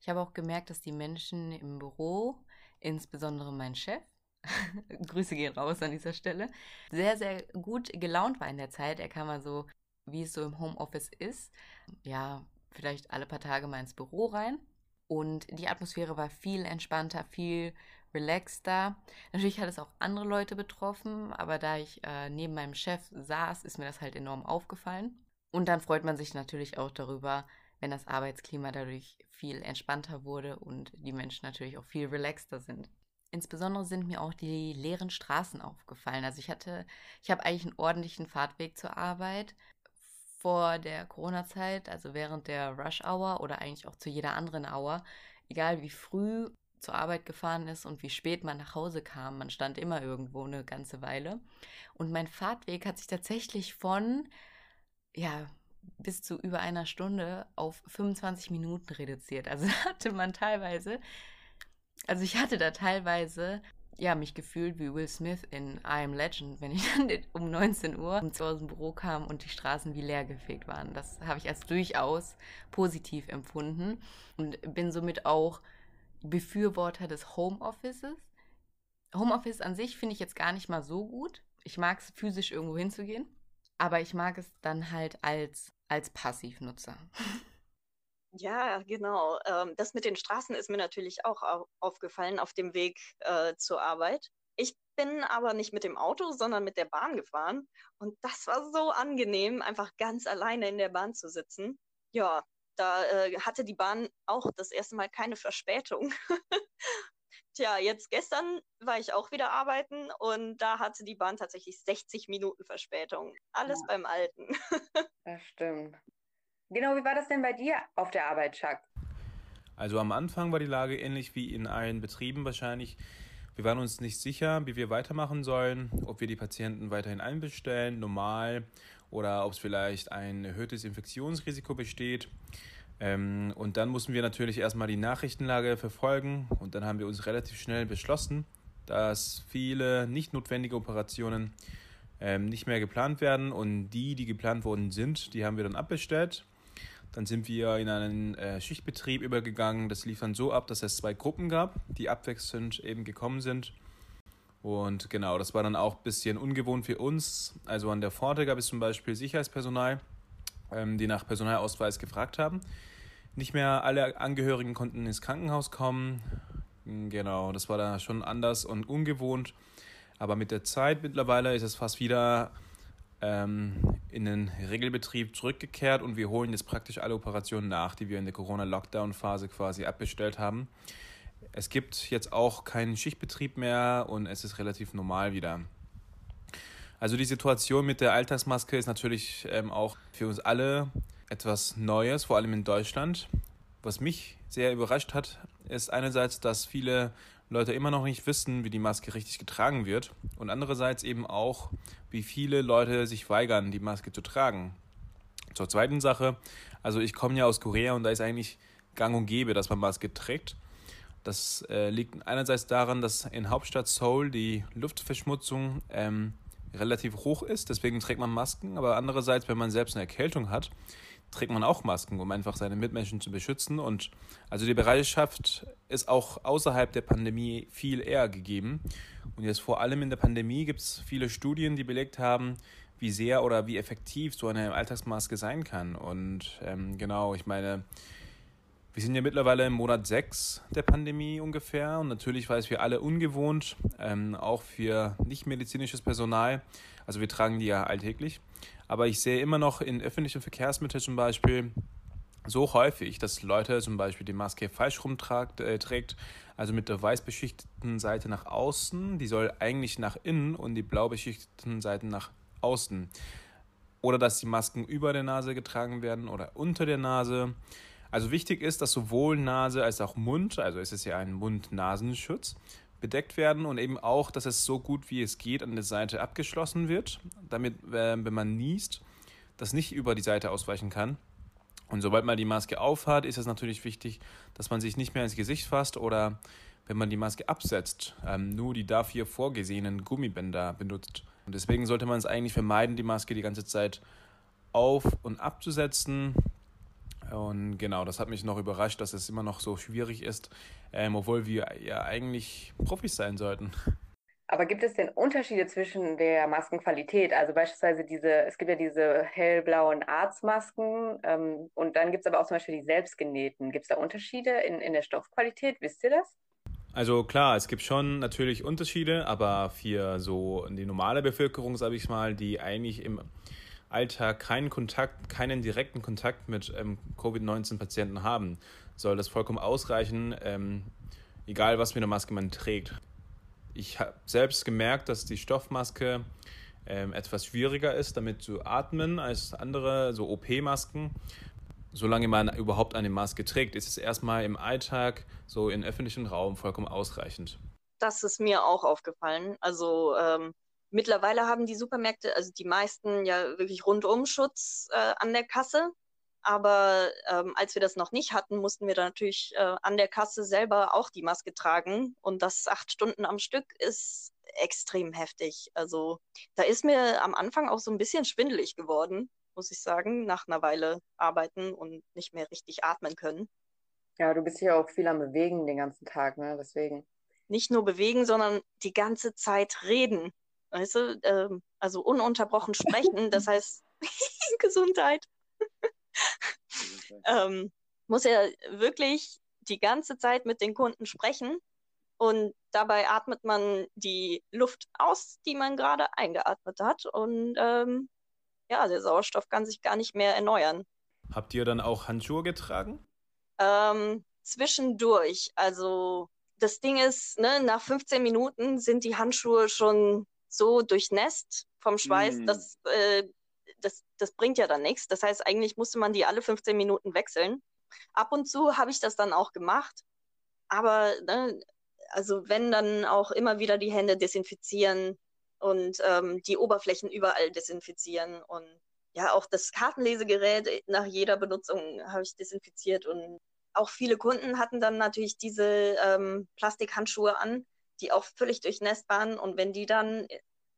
Ich habe auch gemerkt, dass die Menschen im Büro, insbesondere mein Chef, Grüße gehen raus an dieser Stelle, sehr, sehr gut gelaunt war in der Zeit. Er kam also, wie es so im Homeoffice ist, ja, vielleicht alle paar Tage mal ins Büro rein. Und die Atmosphäre war viel entspannter, viel relaxter. Natürlich hat es auch andere Leute betroffen, aber da ich äh, neben meinem Chef saß, ist mir das halt enorm aufgefallen. Und dann freut man sich natürlich auch darüber, wenn das Arbeitsklima dadurch viel entspannter wurde und die Menschen natürlich auch viel relaxter sind. Insbesondere sind mir auch die leeren Straßen aufgefallen. Also ich hatte, ich habe eigentlich einen ordentlichen Fahrtweg zur Arbeit vor der Corona-Zeit, also während der Rush-Hour oder eigentlich auch zu jeder anderen Hour, egal wie früh zur Arbeit gefahren ist und wie spät man nach Hause kam, man stand immer irgendwo eine ganze Weile. Und mein Fahrtweg hat sich tatsächlich von, ja, bis zu über einer Stunde auf 25 Minuten reduziert. Also hatte man teilweise also ich hatte da teilweise ja, mich gefühlt wie Will Smith in I Am Legend, wenn ich dann um 19 Uhr aus dem Büro kam und die Straßen wie leer gefegt waren. Das habe ich als durchaus positiv empfunden und bin somit auch Befürworter des Homeoffices. Homeoffice an sich finde ich jetzt gar nicht mal so gut. Ich mag es, physisch irgendwo hinzugehen, aber ich mag es dann halt als, als Passivnutzer. Ja, genau. Ähm, das mit den Straßen ist mir natürlich auch au aufgefallen auf dem Weg äh, zur Arbeit. Ich bin aber nicht mit dem Auto, sondern mit der Bahn gefahren. Und das war so angenehm, einfach ganz alleine in der Bahn zu sitzen. Ja, da äh, hatte die Bahn auch das erste Mal keine Verspätung. Tja, jetzt gestern war ich auch wieder arbeiten und da hatte die Bahn tatsächlich 60 Minuten Verspätung. Alles ja. beim Alten. das stimmt. Genau, wie war das denn bei dir auf der Arbeit, Chuck? Also am Anfang war die Lage ähnlich wie in allen Betrieben wahrscheinlich. Wir waren uns nicht sicher, wie wir weitermachen sollen, ob wir die Patienten weiterhin einbestellen, normal, oder ob es vielleicht ein erhöhtes Infektionsrisiko besteht. Ähm, und dann mussten wir natürlich erstmal die Nachrichtenlage verfolgen und dann haben wir uns relativ schnell beschlossen, dass viele nicht notwendige Operationen ähm, nicht mehr geplant werden und die, die geplant worden sind, die haben wir dann abbestellt dann sind wir in einen äh, Schichtbetrieb übergegangen. Das lief dann so ab, dass es zwei Gruppen gab, die abwechselnd eben gekommen sind. Und genau, das war dann auch ein bisschen ungewohnt für uns. Also an der Pforte gab es zum Beispiel Sicherheitspersonal, ähm, die nach Personalausweis gefragt haben. Nicht mehr alle Angehörigen konnten ins Krankenhaus kommen. Genau, das war da schon anders und ungewohnt. Aber mit der Zeit mittlerweile ist es fast wieder ähm, in den Regelbetrieb zurückgekehrt und wir holen jetzt praktisch alle Operationen nach, die wir in der Corona-Lockdown-Phase quasi abbestellt haben. Es gibt jetzt auch keinen Schichtbetrieb mehr und es ist relativ normal wieder. Also die Situation mit der Alltagsmaske ist natürlich ähm, auch für uns alle etwas Neues, vor allem in Deutschland. Was mich sehr überrascht hat, ist einerseits, dass viele Leute immer noch nicht wissen, wie die Maske richtig getragen wird und andererseits eben auch, wie viele Leute sich weigern, die Maske zu tragen. Zur zweiten Sache, also ich komme ja aus Korea und da ist eigentlich gang und gäbe, dass man Maske trägt. Das äh, liegt einerseits daran, dass in Hauptstadt Seoul die Luftverschmutzung ähm, relativ hoch ist, deswegen trägt man Masken, aber andererseits, wenn man selbst eine Erkältung hat, trägt man auch Masken, um einfach seine Mitmenschen zu beschützen. Und also die Bereitschaft ist auch außerhalb der Pandemie viel eher gegeben. Und jetzt vor allem in der Pandemie gibt es viele Studien, die belegt haben, wie sehr oder wie effektiv so eine Alltagsmaske sein kann. Und ähm, genau, ich meine, wir sind ja mittlerweile im Monat 6 der Pandemie ungefähr und natürlich war es für alle ungewohnt, ähm, auch für nicht medizinisches Personal. Also wir tragen die ja alltäglich. Aber ich sehe immer noch in öffentlichen Verkehrsmitteln zum Beispiel so häufig, dass Leute zum Beispiel die Maske falsch rumträgt, äh, trägt, also mit der weiß beschichteten Seite nach außen, die soll eigentlich nach innen und die blau beschichteten Seiten nach außen. Oder dass die Masken über der Nase getragen werden oder unter der Nase. Also wichtig ist, dass sowohl Nase als auch Mund, also es ist ja ein Mund-Nasenschutz, bedeckt werden und eben auch, dass es so gut wie es geht an der Seite abgeschlossen wird, damit, äh, wenn man niest, das nicht über die Seite ausweichen kann. Und sobald man die Maske aufhat, ist es natürlich wichtig, dass man sich nicht mehr ins Gesicht fasst oder wenn man die Maske absetzt, ähm, nur die dafür vorgesehenen Gummibänder benutzt. Und deswegen sollte man es eigentlich vermeiden, die Maske die ganze Zeit auf und abzusetzen. Und genau, das hat mich noch überrascht, dass es immer noch so schwierig ist, ähm, obwohl wir ja eigentlich Profis sein sollten. Aber gibt es denn Unterschiede zwischen der Maskenqualität? Also beispielsweise diese, es gibt ja diese hellblauen Arztmasken ähm, und dann gibt es aber auch zum Beispiel die selbstgenähten. Gibt es da Unterschiede in, in der Stoffqualität? Wisst ihr das? Also klar, es gibt schon natürlich Unterschiede, aber für so die normale Bevölkerung, sage ich mal, die eigentlich im Alltag keinen Kontakt, keinen direkten Kontakt mit ähm, Covid-19-Patienten haben, soll das vollkommen ausreichen, ähm, egal was für eine Maske man trägt. Ich habe selbst gemerkt, dass die Stoffmaske ähm, etwas schwieriger ist, damit zu atmen als andere, so OP-Masken. Solange man überhaupt eine Maske trägt, ist es erstmal im Alltag, so im öffentlichen Raum, vollkommen ausreichend. Das ist mir auch aufgefallen. Also ähm, mittlerweile haben die Supermärkte, also die meisten ja wirklich Rundumschutz äh, an der Kasse. Aber ähm, als wir das noch nicht hatten, mussten wir dann natürlich äh, an der Kasse selber auch die Maske tragen. Und das acht Stunden am Stück ist extrem heftig. Also da ist mir am Anfang auch so ein bisschen schwindelig geworden, muss ich sagen, nach einer Weile arbeiten und nicht mehr richtig atmen können. Ja, du bist ja auch viel am Bewegen den ganzen Tag, ne? Deswegen. Nicht nur bewegen, sondern die ganze Zeit reden. Weißt du, ähm, also ununterbrochen sprechen, das heißt Gesundheit ähm, muss er wirklich die ganze Zeit mit den Kunden sprechen und dabei atmet man die Luft aus, die man gerade eingeatmet hat und ähm, ja, der Sauerstoff kann sich gar nicht mehr erneuern. Habt ihr dann auch Handschuhe getragen? Ähm, zwischendurch. Also das Ding ist, ne, nach 15 Minuten sind die Handschuhe schon so durchnässt vom Schweiß, mm. dass äh, das, das bringt ja dann nichts. Das heißt, eigentlich musste man die alle 15 Minuten wechseln. Ab und zu habe ich das dann auch gemacht. Aber ne, also wenn dann auch immer wieder die Hände desinfizieren und ähm, die Oberflächen überall desinfizieren und ja auch das Kartenlesegerät nach jeder Benutzung habe ich desinfiziert und auch viele Kunden hatten dann natürlich diese ähm, Plastikhandschuhe an, die auch völlig durchnässt waren und wenn die dann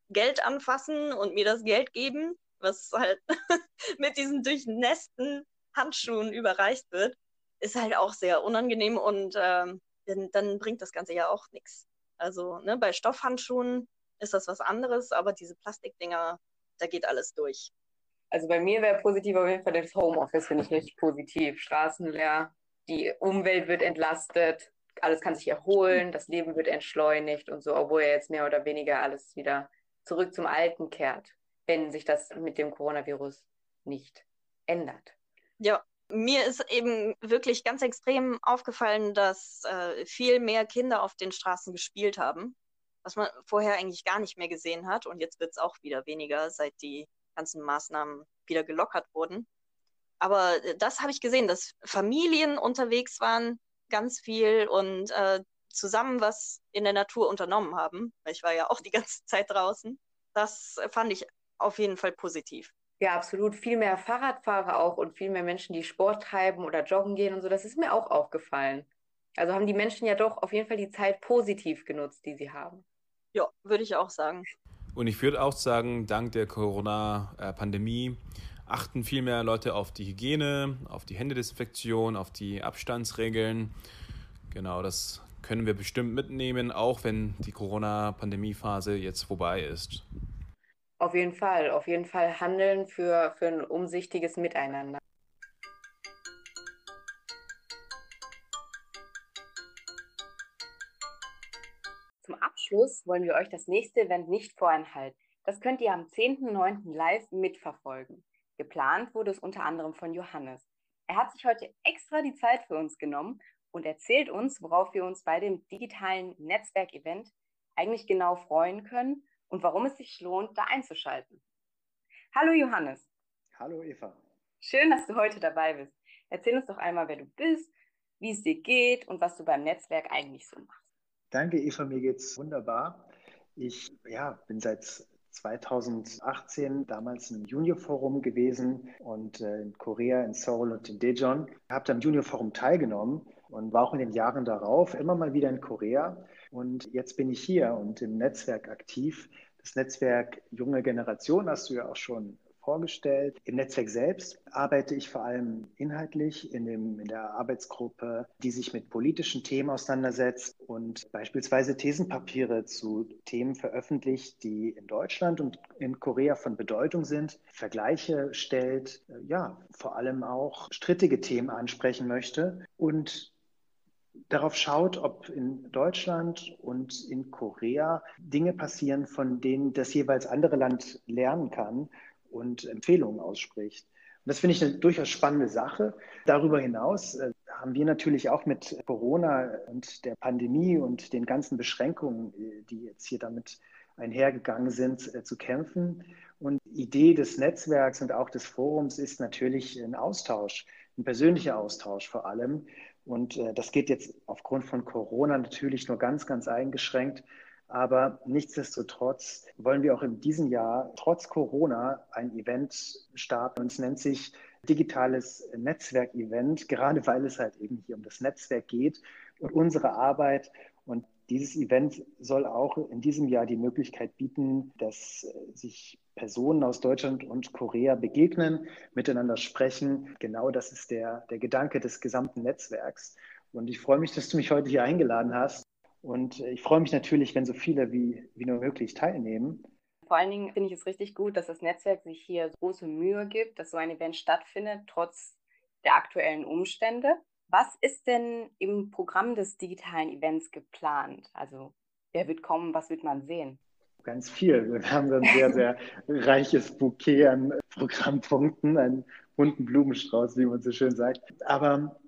Geld anfassen und mir das Geld geben, was halt mit diesen durchnässten Handschuhen überreicht wird, ist halt auch sehr unangenehm und ähm, dann, dann, bringt das Ganze ja auch nichts. Also ne, bei Stoffhandschuhen ist das was anderes, aber diese Plastikdinger, da geht alles durch. Also bei mir wäre positiv auf jeden Fall das Homeoffice, finde ich richtig positiv. Straßen leer, die Umwelt wird entlastet, alles kann sich erholen, das Leben wird entschleunigt und so, obwohl ja jetzt mehr oder weniger alles wieder zurück zum Alten kehrt wenn sich das mit dem Coronavirus nicht ändert. Ja, mir ist eben wirklich ganz extrem aufgefallen, dass äh, viel mehr Kinder auf den Straßen gespielt haben, was man vorher eigentlich gar nicht mehr gesehen hat. Und jetzt wird es auch wieder weniger, seit die ganzen Maßnahmen wieder gelockert wurden. Aber äh, das habe ich gesehen, dass Familien unterwegs waren, ganz viel und äh, zusammen was in der Natur unternommen haben. Weil ich war ja auch die ganze Zeit draußen. Das fand ich auf jeden Fall positiv. Ja, absolut. Viel mehr Fahrradfahrer auch und viel mehr Menschen, die Sport treiben oder joggen gehen und so. Das ist mir auch aufgefallen. Also haben die Menschen ja doch auf jeden Fall die Zeit positiv genutzt, die sie haben. Ja, würde ich auch sagen. Und ich würde auch sagen, dank der Corona-Pandemie achten viel mehr Leute auf die Hygiene, auf die Händedesinfektion, auf die Abstandsregeln. Genau, das können wir bestimmt mitnehmen, auch wenn die Corona-Pandemie-Phase jetzt vorbei ist. Auf jeden Fall, auf jeden Fall handeln für, für ein umsichtiges Miteinander. Zum Abschluss wollen wir euch das nächste Event nicht vorenthalten. Das könnt ihr am 10.09. live mitverfolgen. Geplant wurde es unter anderem von Johannes. Er hat sich heute extra die Zeit für uns genommen und erzählt uns, worauf wir uns bei dem digitalen Netzwerkevent eigentlich genau freuen können und warum es sich lohnt, da einzuschalten. Hallo Johannes. Hallo Eva. Schön, dass du heute dabei bist. Erzähl uns doch einmal, wer du bist, wie es dir geht und was du beim Netzwerk eigentlich so machst. Danke, Eva, mir geht's wunderbar. Ich ja, bin seit 2018 damals im Junior Forum gewesen und äh, in Korea, in Seoul und in Daejeon. Ich habe am Junior Forum teilgenommen und war auch in den Jahren darauf immer mal wieder in Korea. Und jetzt bin ich hier und im Netzwerk aktiv. Das Netzwerk Junge Generation hast du ja auch schon vorgestellt. Im Netzwerk selbst arbeite ich vor allem inhaltlich in, dem, in der Arbeitsgruppe, die sich mit politischen Themen auseinandersetzt und beispielsweise Thesenpapiere zu Themen veröffentlicht, die in Deutschland und in Korea von Bedeutung sind, Vergleiche stellt, ja, vor allem auch strittige Themen ansprechen möchte und darauf schaut, ob in Deutschland und in Korea Dinge passieren, von denen das jeweils andere Land lernen kann und Empfehlungen ausspricht. Und das finde ich eine durchaus spannende Sache. Darüber hinaus äh, haben wir natürlich auch mit Corona und der Pandemie und den ganzen Beschränkungen, äh, die jetzt hier damit einhergegangen sind, äh, zu kämpfen. Und Idee des Netzwerks und auch des Forums ist natürlich ein Austausch, ein persönlicher Austausch vor allem. Und das geht jetzt aufgrund von Corona natürlich nur ganz, ganz eingeschränkt. Aber nichtsdestotrotz wollen wir auch in diesem Jahr trotz Corona ein Event starten und es nennt sich digitales Netzwerk-Event, gerade weil es halt eben hier um das Netzwerk geht und unsere Arbeit. Und dieses Event soll auch in diesem Jahr die Möglichkeit bieten, dass sich Personen aus Deutschland und Korea begegnen, miteinander sprechen. Genau das ist der, der Gedanke des gesamten Netzwerks. Und ich freue mich, dass du mich heute hier eingeladen hast. Und ich freue mich natürlich, wenn so viele wie, wie nur möglich teilnehmen. Vor allen Dingen finde ich es richtig gut, dass das Netzwerk sich hier große Mühe gibt, dass so ein Event stattfindet, trotz der aktuellen Umstände. Was ist denn im Programm des digitalen Events geplant? Also wer wird kommen, was wird man sehen? Ganz viel. Wir haben ein sehr, sehr reiches Bouquet an Programmpunkten, einen bunten Blumenstrauß, wie man so schön sagt. Aber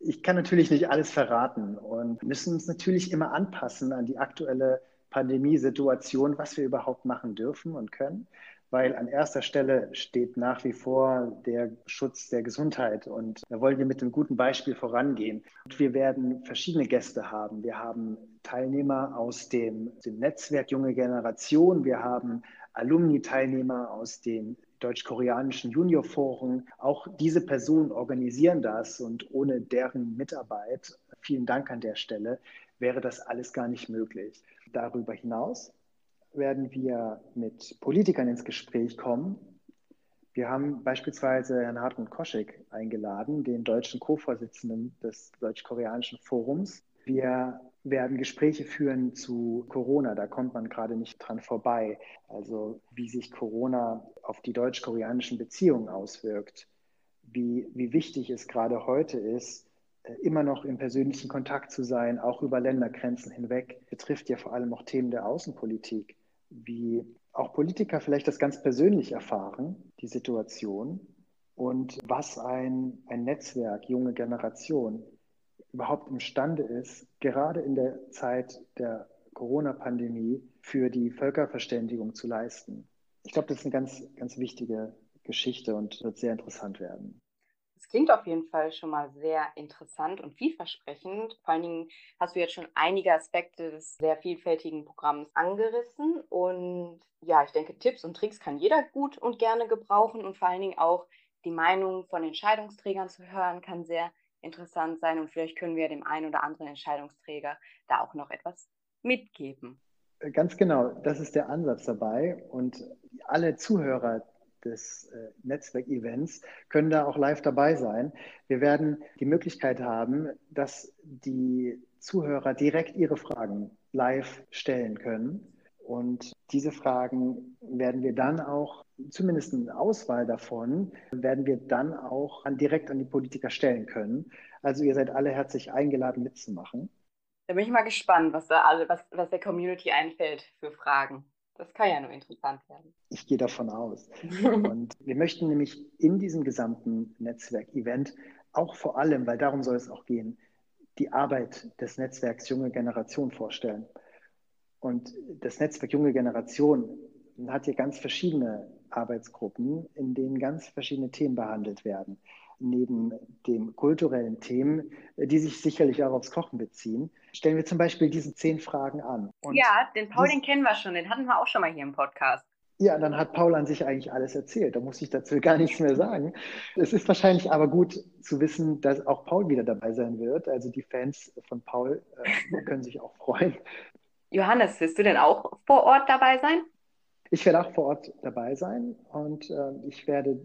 ich kann natürlich nicht alles verraten und müssen uns natürlich immer anpassen an die aktuelle Pandemiesituation, was wir überhaupt machen dürfen und können, weil an erster Stelle steht nach wie vor der Schutz der Gesundheit und da wollen wir mit einem guten Beispiel vorangehen. Und wir werden verschiedene Gäste haben. Wir haben Teilnehmer aus dem, dem Netzwerk Junge Generation, wir haben Alumni-Teilnehmer aus den deutsch-koreanischen Juniorforen. Auch diese Personen organisieren das und ohne deren Mitarbeit, vielen Dank an der Stelle, wäre das alles gar nicht möglich. Darüber hinaus werden wir mit Politikern ins Gespräch kommen. Wir haben beispielsweise Herrn Hartmut Koschek eingeladen, den deutschen Co-Vorsitzenden des deutsch-koreanischen Forums. Wir werden Gespräche führen zu Corona. Da kommt man gerade nicht dran vorbei. Also wie sich Corona auf die deutsch-koreanischen Beziehungen auswirkt. Wie, wie wichtig es gerade heute ist, äh, immer noch im persönlichen Kontakt zu sein, auch über Ländergrenzen hinweg, betrifft ja vor allem auch Themen der Außenpolitik, wie auch Politiker vielleicht das ganz persönlich erfahren, die Situation und was ein, ein Netzwerk, junge Generation überhaupt imstande ist, gerade in der Zeit der Corona-Pandemie für die Völkerverständigung zu leisten. Ich glaube, das ist eine ganz, ganz wichtige Geschichte und wird sehr interessant werden. Das klingt auf jeden Fall schon mal sehr interessant und vielversprechend. Vor allen Dingen hast du jetzt schon einige Aspekte des sehr vielfältigen Programms angerissen. Und ja, ich denke, Tipps und Tricks kann jeder gut und gerne gebrauchen. Und vor allen Dingen auch die Meinung von Entscheidungsträgern zu hören, kann sehr interessant sein und vielleicht können wir dem einen oder anderen Entscheidungsträger da auch noch etwas mitgeben. Ganz genau, das ist der Ansatz dabei und alle Zuhörer des äh, Netzwerkevents können da auch live dabei sein. Wir werden die Möglichkeit haben, dass die Zuhörer direkt ihre Fragen live stellen können. Und diese Fragen werden wir dann auch, zumindest eine Auswahl davon, werden wir dann auch an, direkt an die Politiker stellen können. Also ihr seid alle herzlich eingeladen mitzumachen. Da bin ich mal gespannt, was, da alle, was, was der Community einfällt für Fragen. Das kann ja nur interessant werden. Ich gehe davon aus. Und wir möchten nämlich in diesem gesamten Netzwerk-Event auch vor allem, weil darum soll es auch gehen, die Arbeit des Netzwerks Junge Generation vorstellen. Und das Netzwerk Junge Generation hat hier ganz verschiedene Arbeitsgruppen, in denen ganz verschiedene Themen behandelt werden. neben den kulturellen Themen, die sich sicherlich auch aufs Kochen beziehen, stellen wir zum Beispiel diese zehn Fragen an. Und ja, den Paul, den kennen wir schon, den hatten wir auch schon mal hier im Podcast. Ja, dann hat Paul an sich eigentlich alles erzählt. Da muss ich dazu gar nichts mehr sagen. Es ist wahrscheinlich aber gut zu wissen, dass auch Paul wieder dabei sein wird. Also die Fans von Paul äh, können sich auch freuen. Johannes, wirst du denn auch vor Ort dabei sein? Ich werde auch vor Ort dabei sein und äh, ich werde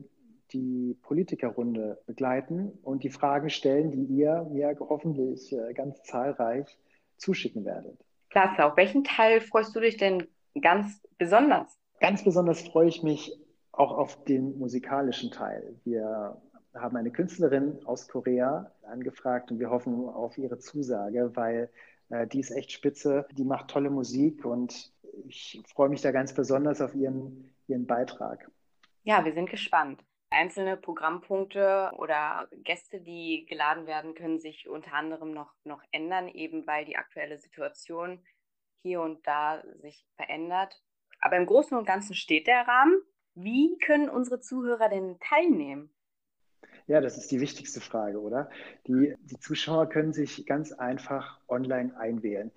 die Politikerrunde begleiten und die Fragen stellen, die ihr mir hoffentlich äh, ganz zahlreich zuschicken werdet. Klasse. Auf welchen Teil freust du dich denn ganz besonders? Ganz besonders freue ich mich auch auf den musikalischen Teil. Wir haben eine Künstlerin aus Korea angefragt und wir hoffen auf ihre Zusage, weil äh, die ist echt spitze, die macht tolle Musik und ich freue mich da ganz besonders auf ihren, ihren Beitrag. Ja, wir sind gespannt. Einzelne Programmpunkte oder Gäste, die geladen werden, können sich unter anderem noch, noch ändern, eben weil die aktuelle Situation hier und da sich verändert. Aber im Großen und Ganzen steht der Rahmen. Wie können unsere Zuhörer denn teilnehmen? Ja, das ist die wichtigste Frage, oder? Die, die Zuschauer können sich ganz einfach online einwählen.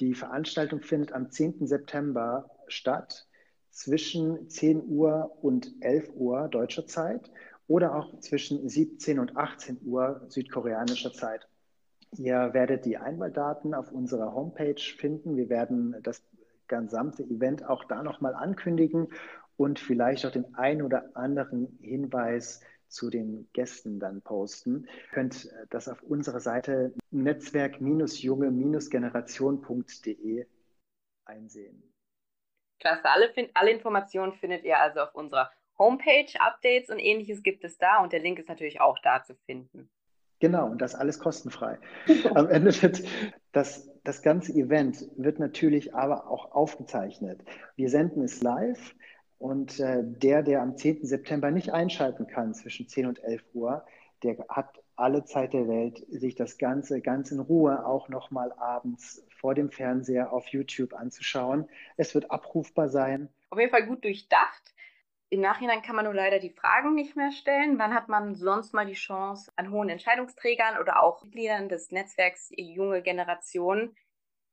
Die Veranstaltung findet am 10. September statt, zwischen 10 Uhr und 11 Uhr deutscher Zeit oder auch zwischen 17 und 18 Uhr südkoreanischer Zeit. Ihr werdet die Einwahldaten auf unserer Homepage finden. Wir werden das gesamte Event auch da nochmal ankündigen und vielleicht auch den ein oder anderen Hinweis zu den Gästen dann posten. Ihr könnt äh, das auf unserer Seite netzwerk-junge-generation.de einsehen. Klasse, alle, alle Informationen findet ihr also auf unserer Homepage. Updates und ähnliches gibt es da und der Link ist natürlich auch da zu finden. Genau, und das alles kostenfrei. Am Ende wird das, das ganze Event wird natürlich aber auch aufgezeichnet. Wir senden es live und äh, der, der am 10. September nicht einschalten kann zwischen 10 und 11 Uhr, der hat alle Zeit der Welt, sich das Ganze ganz in Ruhe auch nochmal abends vor dem Fernseher auf YouTube anzuschauen. Es wird abrufbar sein. Auf jeden Fall gut durchdacht. Im Nachhinein kann man nur leider die Fragen nicht mehr stellen. Wann hat man sonst mal die Chance, an hohen Entscheidungsträgern oder auch Mitgliedern des Netzwerks Junge Generation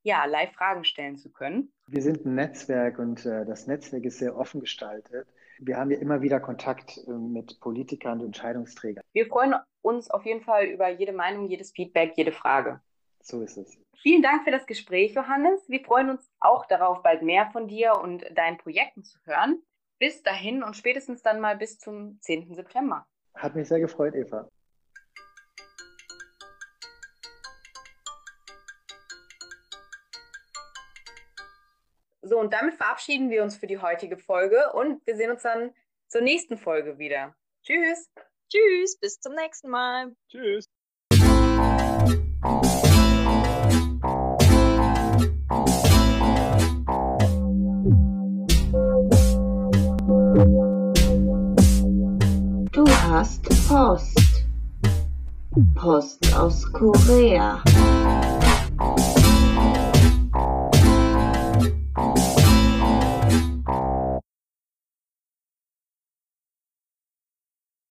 ja, live Fragen stellen zu können? Wir sind ein Netzwerk und äh, das Netzwerk ist sehr offen gestaltet. Wir haben ja immer wieder Kontakt äh, mit Politikern und Entscheidungsträgern. Wir freuen uns auf jeden Fall über jede Meinung, jedes Feedback, jede Frage. So ist es. Vielen Dank für das Gespräch, Johannes. Wir freuen uns auch darauf, bald mehr von dir und deinen Projekten zu hören bis dahin und spätestens dann mal bis zum 10. September. Hat mich sehr gefreut, Eva. So, und damit verabschieden wir uns für die heutige Folge und wir sehen uns dann zur nächsten Folge wieder. Tschüss. Tschüss, bis zum nächsten Mal. Tschüss. hast Post. Post aus Korea.